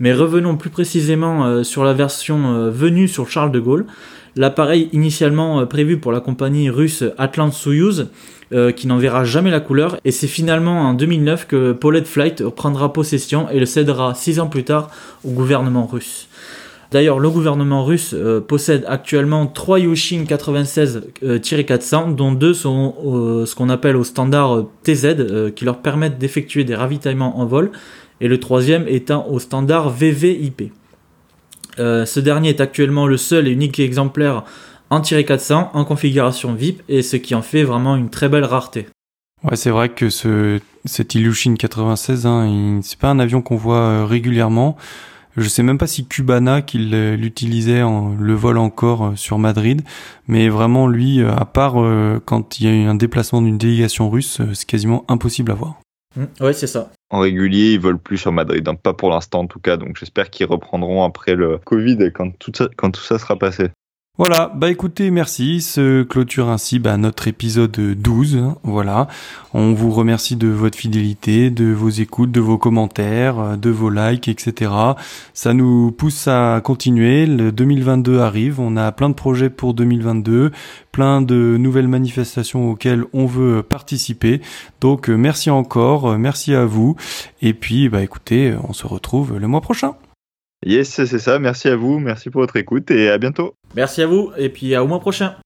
Mais revenons plus précisément euh, sur la version euh, venue sur Charles de Gaulle. L'appareil initialement euh, prévu pour la compagnie russe Atlant Soyuz qui n'en verra jamais la couleur et c'est finalement en 2009 que Paulette Flight prendra possession et le cédera 6 ans plus tard au gouvernement russe. D'ailleurs, le gouvernement russe euh, possède actuellement 3 Yushin 96-400, dont deux sont ce qu'on appelle au standard TZ, euh, qui leur permettent d'effectuer des ravitaillements en vol, et le troisième étant au standard VVIP. Euh, ce dernier est actuellement le seul et unique exemplaire en 400 en configuration VIP, et ce qui en fait vraiment une très belle rareté. Ouais, c'est vrai que ce, cet Ilyushin 96, hein, c'est pas un avion qu'on voit régulièrement. Je sais même pas si Cubana qu'il l'utilisait en le vol encore euh, sur Madrid, mais vraiment lui, euh, à part euh, quand il y a eu un déplacement d'une délégation russe, c'est quasiment impossible à voir. Mmh, ouais, c'est ça. En régulier, ils volent plus sur Madrid, hein. pas pour l'instant en tout cas. Donc j'espère qu'ils reprendront après le Covid et quand tout ça, quand tout ça sera passé. Voilà, bah écoutez, merci. Ce clôture ainsi bah, notre épisode 12. Hein, voilà. On vous remercie de votre fidélité, de vos écoutes, de vos commentaires, de vos likes, etc. Ça nous pousse à continuer. Le 2022 arrive. On a plein de projets pour 2022, plein de nouvelles manifestations auxquelles on veut participer. Donc merci encore, merci à vous. Et puis bah écoutez, on se retrouve le mois prochain. Yes, c'est ça. Merci à vous. Merci pour votre écoute et à bientôt. Merci à vous et puis au mois prochain.